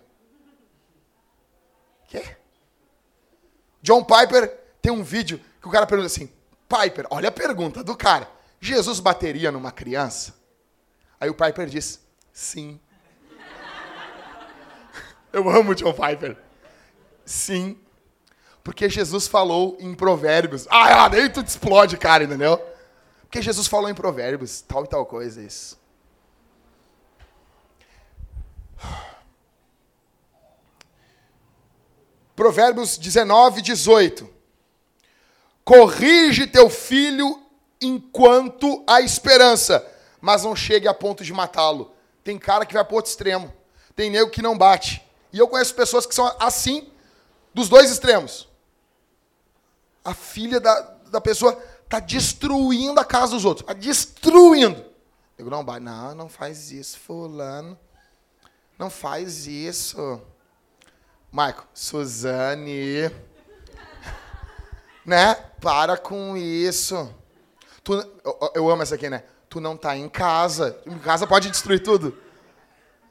Quê? John Piper tem um vídeo que o cara pergunta assim: Piper, olha a pergunta do cara. Jesus bateria numa criança? Aí o Piper diz: Sim. Eu amo John Piper. Sim. Porque Jesus falou em provérbios. Ah, daí tu explode, cara, entendeu? Porque Jesus falou em provérbios, tal e tal coisa, isso. Provérbios 19, 18. Corrige teu filho enquanto há esperança, mas não chegue a ponto de matá-lo. Tem cara que vai para outro extremo. Tem nego que não bate. E eu conheço pessoas que são assim, dos dois extremos. A filha da, da pessoa está destruindo a casa dos outros. Está destruindo. Eu não, não, não faz isso, fulano. Não faz isso. Maico, Suzane. né? Para com isso. Tu, eu, eu, amo essa aqui, né? Tu não tá em casa. Em casa pode destruir tudo.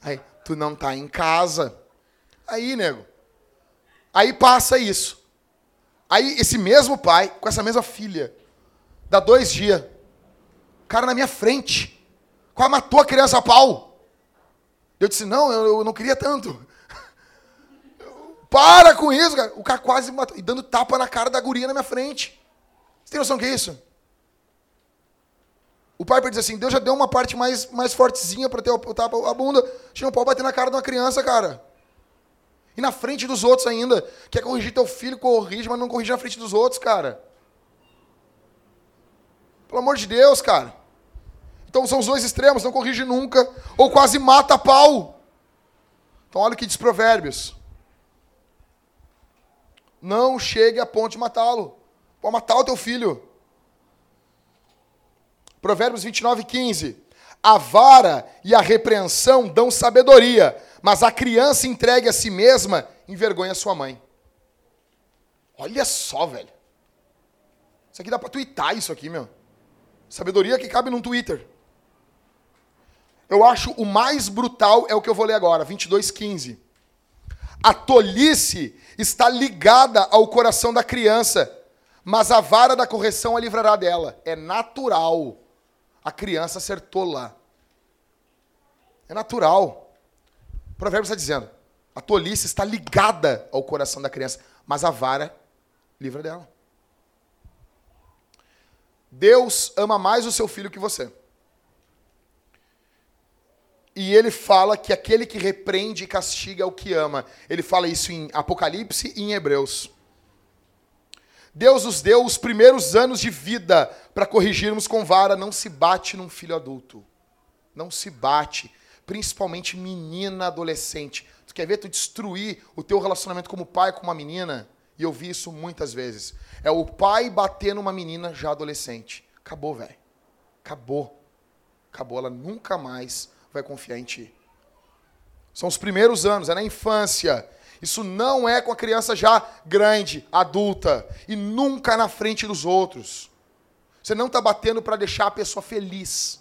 Aí, tu não tá em casa. Aí, nego. Aí passa isso. Aí esse mesmo pai, com essa mesma filha, dá dois dias. O cara na minha frente. Quase matou a criança a pau. Eu disse, não, eu, eu não queria tanto. Para com isso, cara. O cara quase matou. E dando tapa na cara da guria na minha frente. Você tem noção do que é isso? O pai diz assim, Deus já deu uma parte mais, mais fortezinha para ter o tapa a bunda. A gente não pode bater na cara de uma criança, cara. E na frente dos outros ainda. Quer corrigir teu filho, corrige, mas não corrige na frente dos outros, cara. Pelo amor de Deus, cara. Então são os dois extremos, não corrige nunca, ou quase mata pau. Então olha o que diz Provérbios. Não chegue a ponto de matá-lo. Pode matar o teu filho. Provérbios 29, 15. A vara e a repreensão dão sabedoria, mas a criança entregue a si mesma envergonha sua mãe. Olha só, velho. Isso aqui dá pra twittar isso aqui, meu. Sabedoria que cabe num Twitter. Eu acho o mais brutal é o que eu vou ler agora, 22:15. A tolice está ligada ao coração da criança, mas a vara da correção a livrará dela. É natural a criança ser tola. É natural. O provérbio está dizendo: a tolice está ligada ao coração da criança, mas a vara livra dela. Deus ama mais o seu filho que você. E ele fala que aquele que repreende e castiga é o que ama. Ele fala isso em Apocalipse e em Hebreus. Deus nos deu os primeiros anos de vida para corrigirmos com vara. Não se bate num filho adulto. Não se bate. Principalmente menina adolescente. Tu quer ver tu destruir o teu relacionamento como pai com uma menina? E eu vi isso muitas vezes. É o pai bater numa menina já adolescente. Acabou, velho. Acabou. Acabou. Ela nunca mais vai confiar em ti. São os primeiros anos, é na infância. Isso não é com a criança já grande, adulta, e nunca na frente dos outros. Você não está batendo para deixar a pessoa feliz.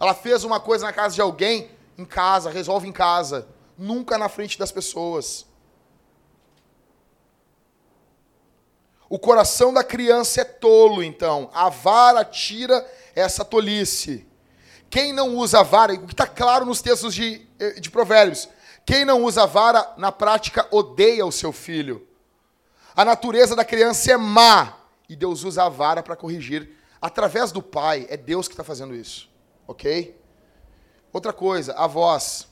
Ela fez uma coisa na casa de alguém, em casa, resolve em casa. Nunca na frente das pessoas. O coração da criança é tolo, então. A vara tira essa tolice. Quem não usa a vara, o que está claro nos textos de, eh, de Provérbios, quem não usa a vara, na prática, odeia o seu filho. A natureza da criança é má, e Deus usa a vara para corrigir. Através do pai, é Deus que está fazendo isso. Ok? Outra coisa, avós,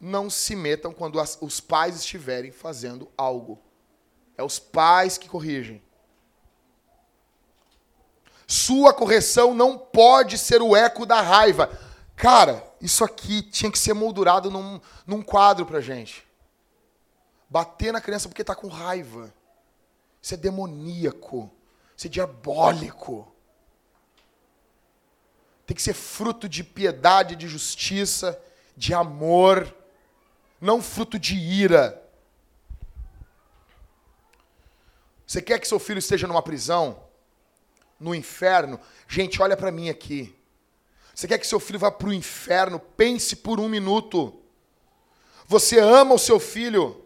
não se metam quando as, os pais estiverem fazendo algo. É os pais que corrigem. Sua correção não pode ser o eco da raiva. Cara, isso aqui tinha que ser moldurado num, num quadro pra gente. Bater na criança porque tá com raiva. Isso é demoníaco. Isso é diabólico. Tem que ser fruto de piedade, de justiça, de amor, não fruto de ira. Você quer que seu filho esteja numa prisão? no inferno, gente, olha para mim aqui. Você quer que seu filho vá para o inferno? Pense por um minuto. Você ama o seu filho?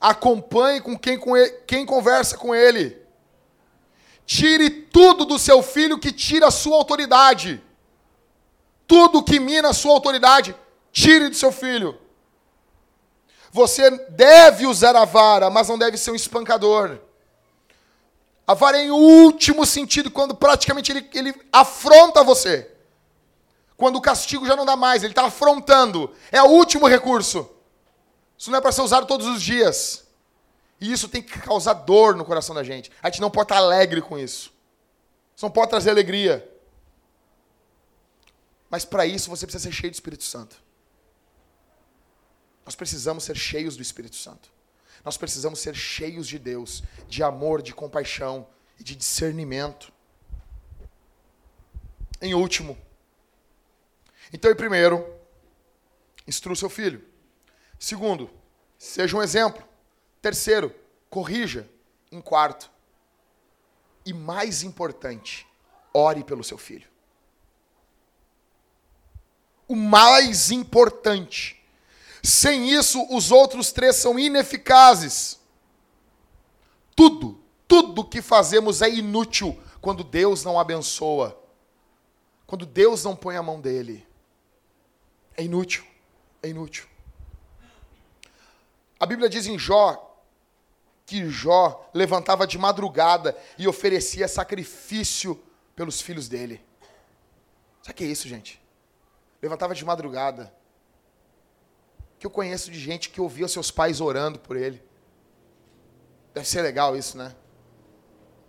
Acompanhe com quem, com ele, quem conversa com ele. Tire tudo do seu filho que tira a sua autoridade. Tudo que mina a sua autoridade, tire do seu filho. Você deve usar a vara, mas não deve ser um espancador. A vara é em último sentido, quando praticamente ele, ele afronta você. Quando o castigo já não dá mais, ele está afrontando. É o último recurso. Isso não é para ser usado todos os dias. E isso tem que causar dor no coração da gente. A gente não pode estar alegre com isso. Isso não pode trazer alegria. Mas para isso você precisa ser cheio do Espírito Santo. Nós precisamos ser cheios do Espírito Santo. Nós precisamos ser cheios de Deus, de amor, de compaixão e de discernimento. Em último, então, em primeiro, instrua seu filho. Segundo, seja um exemplo. Terceiro, corrija. Em quarto, e mais importante, ore pelo seu filho. O mais importante sem isso, os outros três são ineficazes. Tudo, tudo que fazemos é inútil quando Deus não abençoa. Quando Deus não põe a mão dele. É inútil. é inútil. A Bíblia diz em Jó que Jó levantava de madrugada e oferecia sacrifício pelos filhos dele. Sabe o que é isso, gente? Levantava de madrugada. Que eu conheço de gente que ouvia seus pais orando por ele. Deve ser legal isso, né?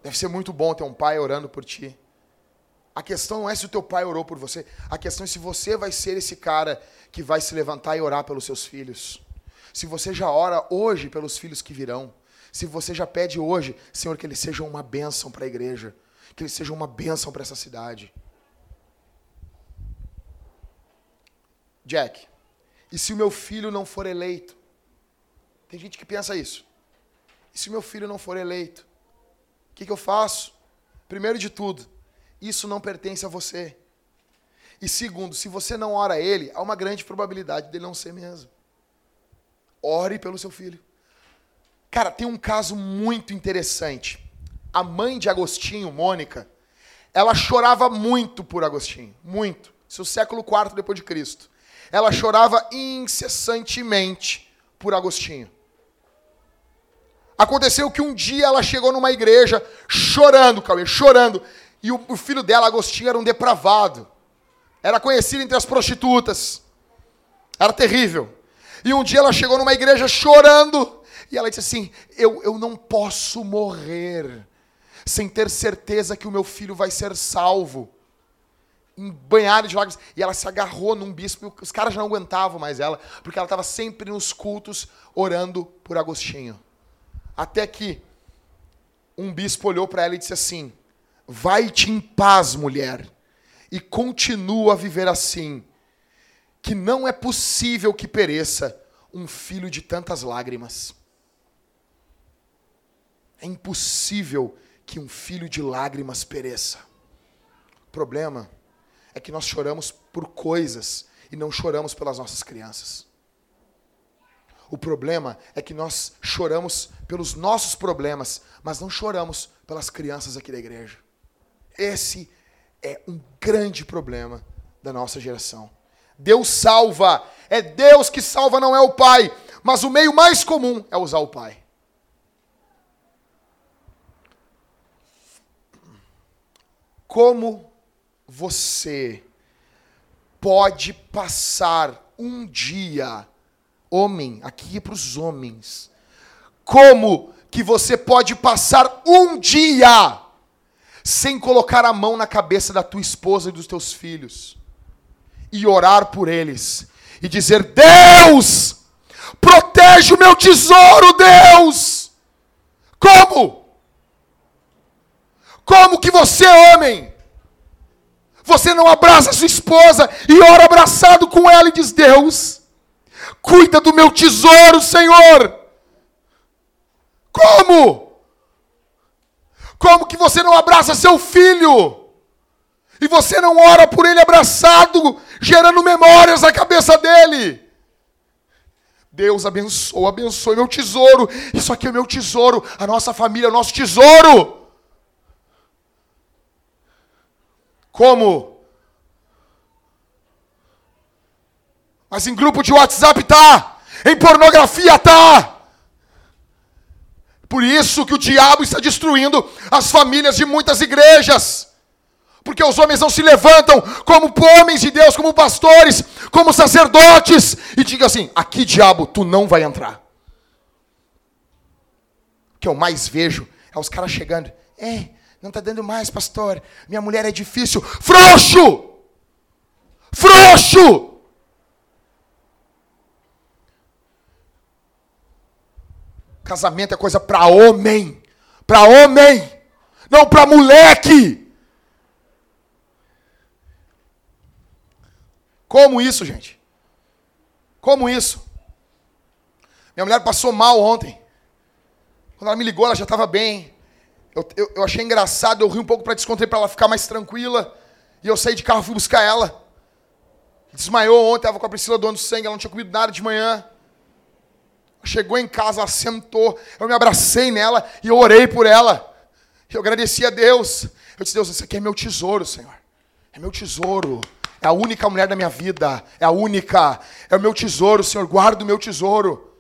Deve ser muito bom ter um pai orando por ti. A questão não é se o teu pai orou por você. A questão é se você vai ser esse cara que vai se levantar e orar pelos seus filhos. Se você já ora hoje pelos filhos que virão. Se você já pede hoje, Senhor, que eles sejam uma bênção para a igreja. Que eles sejam uma bênção para essa cidade. Jack, e se o meu filho não for eleito? Tem gente que pensa isso. E se o meu filho não for eleito? O que, que eu faço? Primeiro de tudo, isso não pertence a você. E segundo, se você não ora a ele, há uma grande probabilidade dele não ser mesmo. Ore pelo seu filho. Cara, tem um caso muito interessante. A mãe de Agostinho, Mônica, ela chorava muito por Agostinho, muito. Isso é o século IV depois de Cristo. Ela chorava incessantemente por Agostinho. Aconteceu que um dia ela chegou numa igreja chorando, Cauê, chorando. E o, filho dela, Agostinho, era um depravado. Era conhecido entre as prostitutas. Era terrível. E um dia ela chegou numa igreja chorando. E ela disse assim: Eu, eu não posso morrer sem ter certeza que o meu filho vai ser salvo. Banhada de lágrimas. E ela se agarrou num bispo. Os caras já não aguentavam mais ela, porque ela estava sempre nos cultos orando por Agostinho. Até que um bispo olhou para ela e disse assim: Vai-te em paz, mulher, e continua a viver assim, que não é possível que pereça um filho de tantas lágrimas. É impossível que um filho de lágrimas pereça. O problema é que nós choramos por coisas e não choramos pelas nossas crianças. O problema é que nós choramos pelos nossos problemas, mas não choramos pelas crianças aqui da igreja. Esse é um grande problema da nossa geração. Deus salva, é Deus que salva, não é o pai, mas o meio mais comum é usar o pai. Como você pode passar um dia homem, aqui é para os homens. Como que você pode passar um dia sem colocar a mão na cabeça da tua esposa e dos teus filhos e orar por eles e dizer: Deus, protege o meu tesouro, Deus. Como? Como que você, homem, você não abraça sua esposa e ora abraçado com ela e diz: Deus, Cuida do meu tesouro, Senhor. Como? Como que você não abraça seu filho? E você não ora por ele abraçado, gerando memórias na cabeça dele? Deus abençoa, abençoe meu tesouro. Isso aqui é meu tesouro. A nossa família é o nosso tesouro. Como? Mas em grupo de WhatsApp tá. Em pornografia tá. Por isso que o diabo está destruindo as famílias de muitas igrejas. Porque os homens não se levantam como homens de Deus, como pastores, como sacerdotes, e digam assim: aqui, diabo, tu não vai entrar. O que eu mais vejo é os caras chegando: é, não está dando mais, pastor, minha mulher é difícil. Frouxo! Frouxo! Casamento é coisa para homem. Para homem. Não para moleque. Como isso, gente? Como isso? Minha mulher passou mal ontem. Quando ela me ligou, ela já estava bem. Eu, eu, eu, achei engraçado, eu ri um pouco para descontrair, para ela ficar mais tranquila. E eu saí de carro, fui buscar ela. Desmaiou ontem, estava com a Priscila doando sangue, ela não tinha comido nada de manhã. Chegou em casa, ela sentou, eu me abracei nela e eu orei por ela. Eu agradeci a Deus. Eu disse, Deus, isso aqui é meu tesouro, Senhor. É meu tesouro. É a única mulher da minha vida. É a única. É o meu tesouro, Senhor. Guarda o meu tesouro.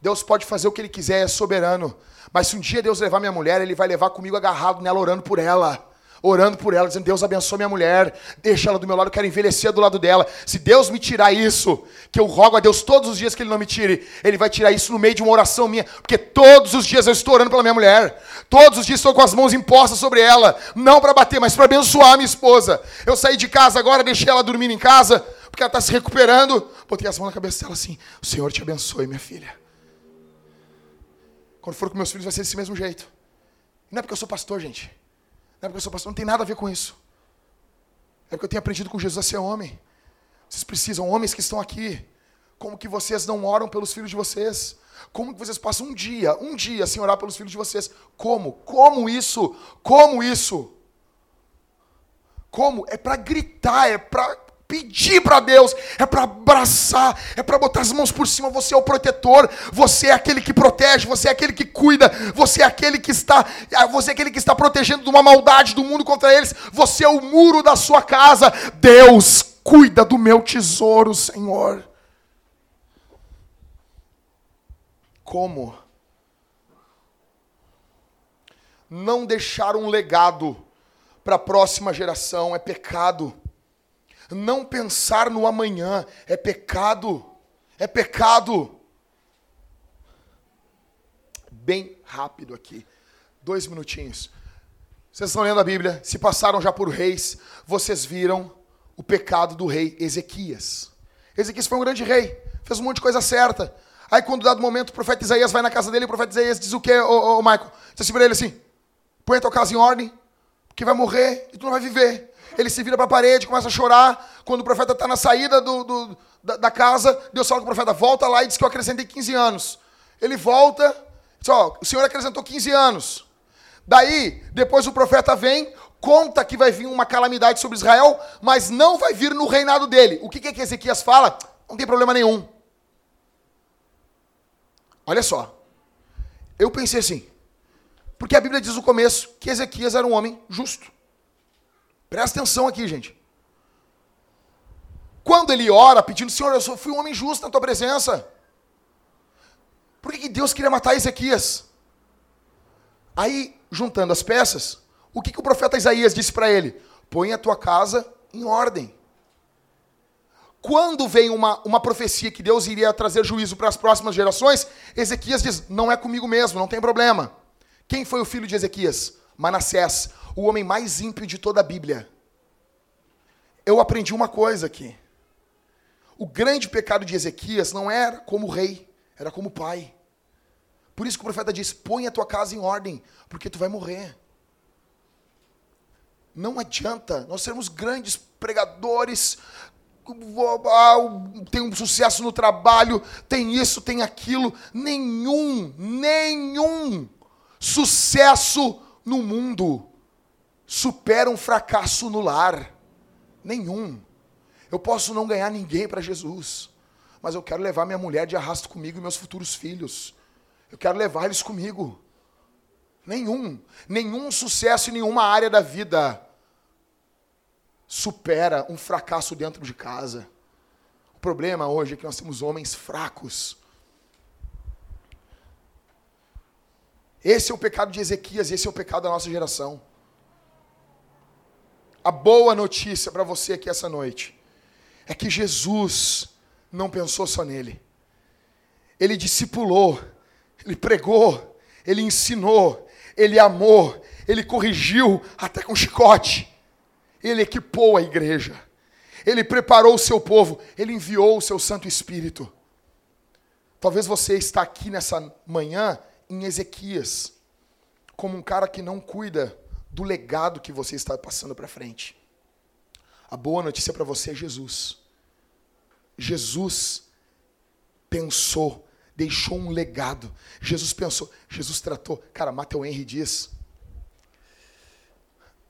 Deus pode fazer o que Ele quiser, é soberano. Mas se um dia Deus levar minha mulher, Ele vai levar comigo agarrado nela, orando por ela orando por ela, dizendo: Deus abençoe minha mulher, deixa ela do meu lado, eu quero envelhecer do lado dela. Se Deus me tirar isso, que eu rogo a Deus todos os dias que Ele não me tire, Ele vai tirar isso no meio de uma oração minha, porque todos os dias eu estou orando pela minha mulher, todos os dias estou com as mãos impostas sobre ela, não para bater, mas para abençoar minha esposa. Eu saí de casa agora, deixei ela dormindo em casa, porque ela está se recuperando, botei as mãos na cabeça dela assim: O Senhor te abençoe, minha filha. Quando for com meus filhos, vai ser desse mesmo jeito. Não é porque eu sou pastor, gente. Não é porque eu sou pastor, não tem nada a ver com isso. É porque eu tenho aprendido com Jesus a ser homem. Vocês precisam, homens que estão aqui, como que vocês não oram pelos filhos de vocês? Como que vocês passam um dia, um dia sem orar pelos filhos de vocês? Como? Como isso? Como isso? Como? É para gritar, é para pedir para Deus, é para abraçar, é para botar as mãos por cima. Você é o protetor, você é aquele que protege, você é aquele que cuida, você é aquele que está, você é aquele que está protegendo de uma maldade do mundo contra eles. Você é o muro da sua casa. Deus cuida do meu tesouro, Senhor. Como? Não deixar um legado para a próxima geração é pecado. Não pensar no amanhã é pecado. É pecado. Bem rápido aqui. Dois minutinhos. Vocês estão lendo a Bíblia, se passaram já por reis, vocês viram o pecado do rei Ezequias. Ezequias foi um grande rei, fez um monte de coisa certa. Aí, quando dado momento, o profeta Isaías vai na casa dele, e o profeta Isaías diz o quê, ô, ô, ô Michael? Assim para ele assim: põe a tua casa em ordem, porque vai morrer e tu não vai viver ele se vira para a parede, começa a chorar. Quando o profeta está na saída do, do, da, da, casa, Deus fala com o profeta, volta lá e diz que eu acrescentei 15 anos. Ele volta, diz, ó, o Senhor acrescentou 15 anos. Daí, depois o profeta vem, conta que vai vir uma calamidade sobre Israel, mas não vai vir no reinado dele. O que, é que Ezequias fala? Não tem problema nenhum. Olha só. Eu pensei assim, porque a Bíblia diz no começo que Ezequias era um homem justo. Presta atenção aqui, gente. Quando ele ora pedindo, Senhor, eu fui um homem justo na tua presença. Por que, Deus queria matar Ezequias? Aí, juntando as peças, o que, que o profeta Isaías disse para ele? Põe a tua casa em ordem. Quando vem uma, uma profecia que Deus iria trazer juízo para as próximas gerações, Ezequias diz: Não é comigo mesmo, não tem problema. Quem foi o filho de Ezequias? Manassés o homem mais ímpio de toda a Bíblia. Eu aprendi uma coisa aqui. O grande pecado de Ezequias não era como rei, era como pai. Por isso que o profeta diz: põe a tua casa em ordem, porque tu vai morrer. Não adianta nós sermos grandes pregadores, tem um sucesso no trabalho, tem isso, tem aquilo. Nenhum, nenhum sucesso no mundo supera um fracasso no lar. Nenhum. Eu posso não ganhar ninguém para Jesus, mas eu quero levar minha mulher de arrasto comigo e meus futuros filhos. Eu quero levar eles comigo. Nenhum. Nenhum sucesso em nenhuma área da vida supera um fracasso dentro de casa. O problema hoje é que nós temos homens fracos. Esse é o pecado de Ezequias, esse é o pecado da nossa geração. A boa notícia para você aqui essa noite é que Jesus não pensou só nele. Ele discipulou, ele pregou, ele ensinou, ele amou, ele corrigiu até com chicote. Ele equipou a igreja. Ele preparou o seu povo, ele enviou o seu Santo Espírito. Talvez você está aqui nessa manhã em Ezequias, como um cara que não cuida do legado que você está passando para frente. A boa notícia para você é Jesus. Jesus pensou, deixou um legado. Jesus pensou, Jesus tratou. Cara, Matthew Henry diz.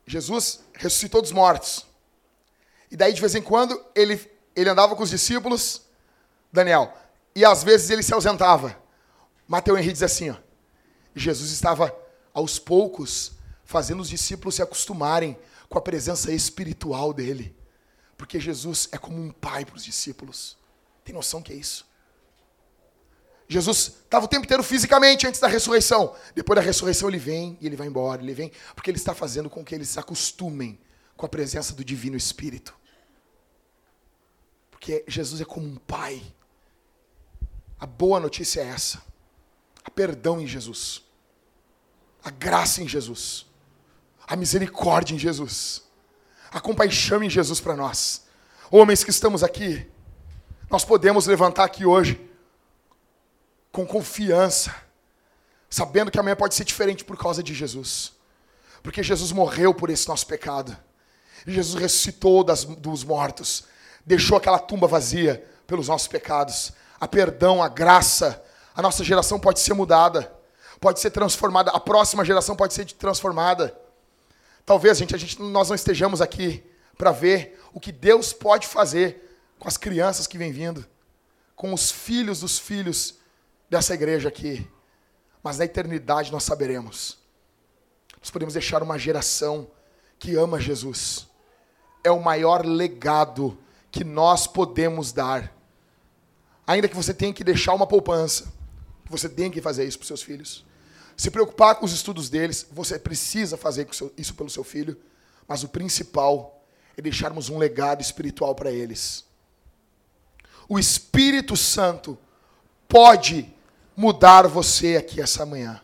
Jesus ressuscitou dos mortos. E daí, de vez em quando, ele, ele andava com os discípulos, Daniel, e às vezes ele se ausentava. Matthew Henry diz assim: ó, Jesus estava aos poucos fazendo os discípulos se acostumarem com a presença espiritual dele, Porque Jesus é como um pai para os discípulos. Tem noção que é isso? Jesus estava o tempo inteiro fisicamente antes da ressurreição. Depois da ressurreição ele vem e ele vai embora, ele vem porque ele está fazendo com que eles se acostumem com a presença do divino espírito. Porque Jesus é como um pai. A boa notícia é essa. Há perdão em Jesus. A graça em Jesus. A misericórdia em Jesus. A compaixão em Jesus para nós. Homens que estamos aqui, nós podemos levantar aqui hoje com confiança, sabendo que amanhã pode ser diferente por causa de Jesus. Porque Jesus morreu por esse nosso pecado. E Jesus ressuscitou das, dos mortos, deixou aquela tumba vazia pelos nossos pecados. A perdão, a graça, a nossa geração pode ser mudada, pode ser transformada, a próxima geração pode ser transformada. Talvez, gente, a gente nós não estejamos aqui para ver o que Deus pode fazer com as crianças que vêm vindo, com os filhos dos filhos dessa igreja aqui. Mas na eternidade nós saberemos. Nós podemos deixar uma geração que ama Jesus. É o maior legado que nós podemos dar. Ainda que você tenha que deixar uma poupança, você tem que fazer isso para seus filhos. Se preocupar com os estudos deles, você precisa fazer isso pelo seu filho. Mas o principal é deixarmos um legado espiritual para eles. O Espírito Santo pode mudar você aqui essa manhã.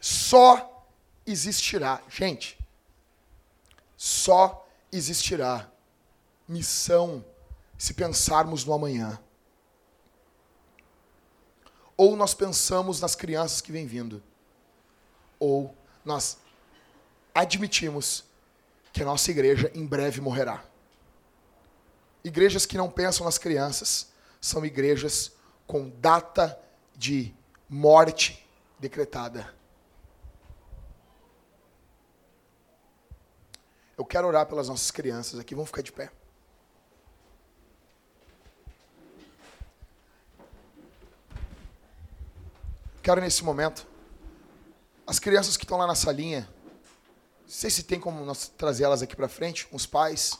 Só existirá, gente, só existirá missão se pensarmos no amanhã. Ou nós pensamos nas crianças que vêm vindo, ou nós admitimos que a nossa igreja em breve morrerá. Igrejas que não pensam nas crianças são igrejas com data de morte decretada. Eu quero orar pelas nossas crianças aqui, vamos ficar de pé. Quero nesse momento, as crianças que estão lá na salinha, não sei se tem como nós trazer elas aqui para frente, os pais.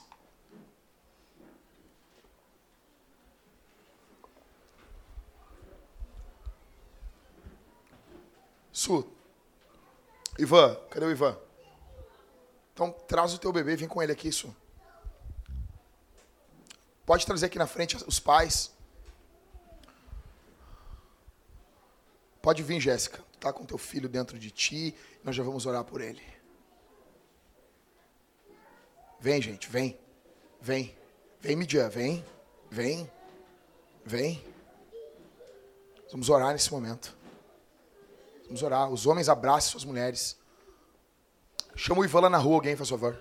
Su. Ivan, cadê o Ivan? Então traz o teu bebê, vem com ele aqui, Su. Pode trazer aqui na frente os pais. Pode vir, Jéssica. Tá com teu filho dentro de ti. Nós já vamos orar por ele. Vem, gente, vem. Vem. Vem, Midian, vem. Vem. Vem. Vamos orar nesse momento. Vamos orar. Os homens abracem suas mulheres. Chama o Ivan lá na rua, alguém, faz favor.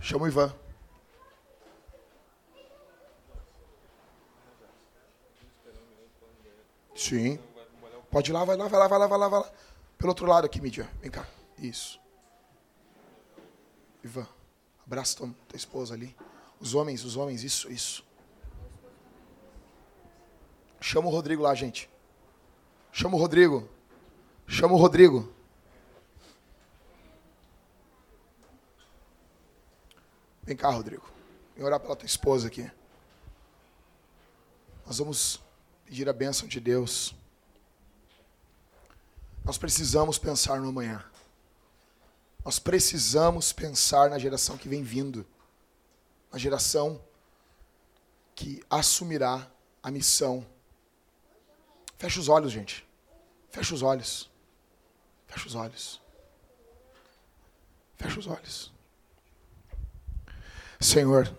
Chama o Ivan. Sim. Pode ir lá, vai lá, vai lá, vai lá, vai lá, vai lá. Pelo outro lado aqui, mídia. Vem cá. Isso. Ivan, abraça tua, tua esposa ali. Os homens, os homens, isso, isso. Chama o Rodrigo lá, gente. Chama o Rodrigo. Chama o Rodrigo. Vem cá, Rodrigo. Vem orar pela tua esposa aqui. Nós vamos pedir a bênção de Deus. Nós precisamos pensar no amanhã. Nós precisamos pensar na geração que vem vindo. Na geração que assumirá a missão Fecha os olhos, gente. Fecha os olhos. Fecha os olhos. Fecha os olhos. Senhor,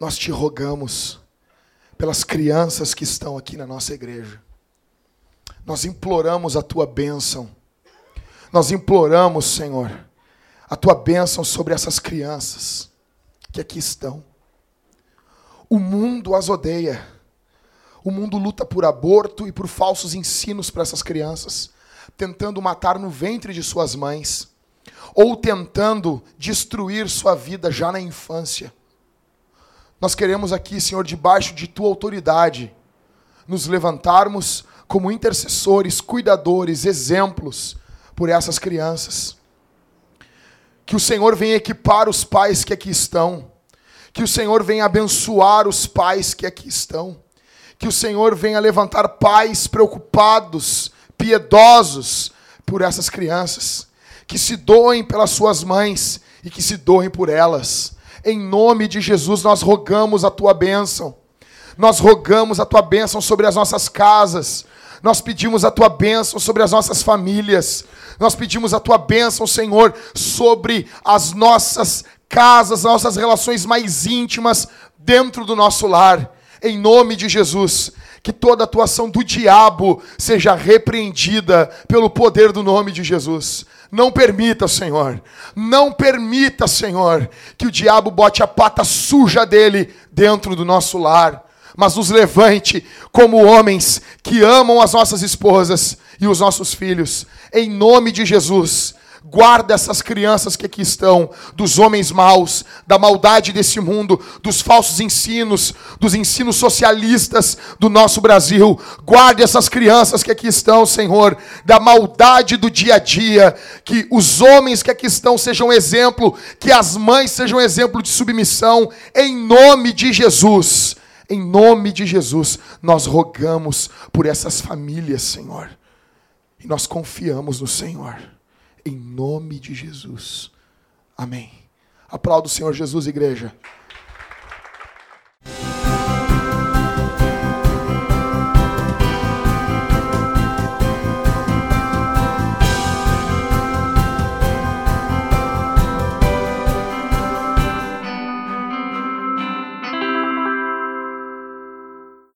nós te rogamos pelas crianças que estão aqui na nossa igreja. Nós imploramos a tua bênção. Nós imploramos, Senhor, a tua bênção sobre essas crianças que aqui estão. O mundo as odeia. O mundo luta por aborto e por falsos ensinos para essas crianças, tentando matar no ventre de suas mães, ou tentando destruir sua vida já na infância. Nós queremos aqui, Senhor, debaixo de tua autoridade, nos levantarmos como intercessores, cuidadores, exemplos por essas crianças. Que o Senhor venha equipar os pais que aqui estão. Que o Senhor venha abençoar os pais que aqui estão. Que o Senhor venha levantar pais preocupados, piedosos por essas crianças. Que se doem pelas suas mães e que se doem por elas. Em nome de Jesus, nós rogamos a tua bênção. Nós rogamos a tua bênção sobre as nossas casas. Nós pedimos a tua bênção sobre as nossas famílias. Nós pedimos a tua bênção, Senhor, sobre as nossas casas, as nossas relações mais íntimas dentro do nosso lar. Em nome de Jesus, que toda atuação do diabo seja repreendida pelo poder do nome de Jesus. Não permita, Senhor, não permita, Senhor, que o diabo bote a pata suja dele dentro do nosso lar, mas nos levante como homens que amam as nossas esposas e os nossos filhos, em nome de Jesus. Guarda essas crianças que aqui estão, dos homens maus, da maldade desse mundo, dos falsos ensinos, dos ensinos socialistas do nosso Brasil. Guarde essas crianças que aqui estão, Senhor, da maldade do dia a dia. Que os homens que aqui estão sejam exemplo, que as mães sejam exemplo de submissão, em nome de Jesus. Em nome de Jesus, nós rogamos por essas famílias, Senhor. E nós confiamos no Senhor em nome de Jesus. Amém. Aplauda o Senhor Jesus, igreja.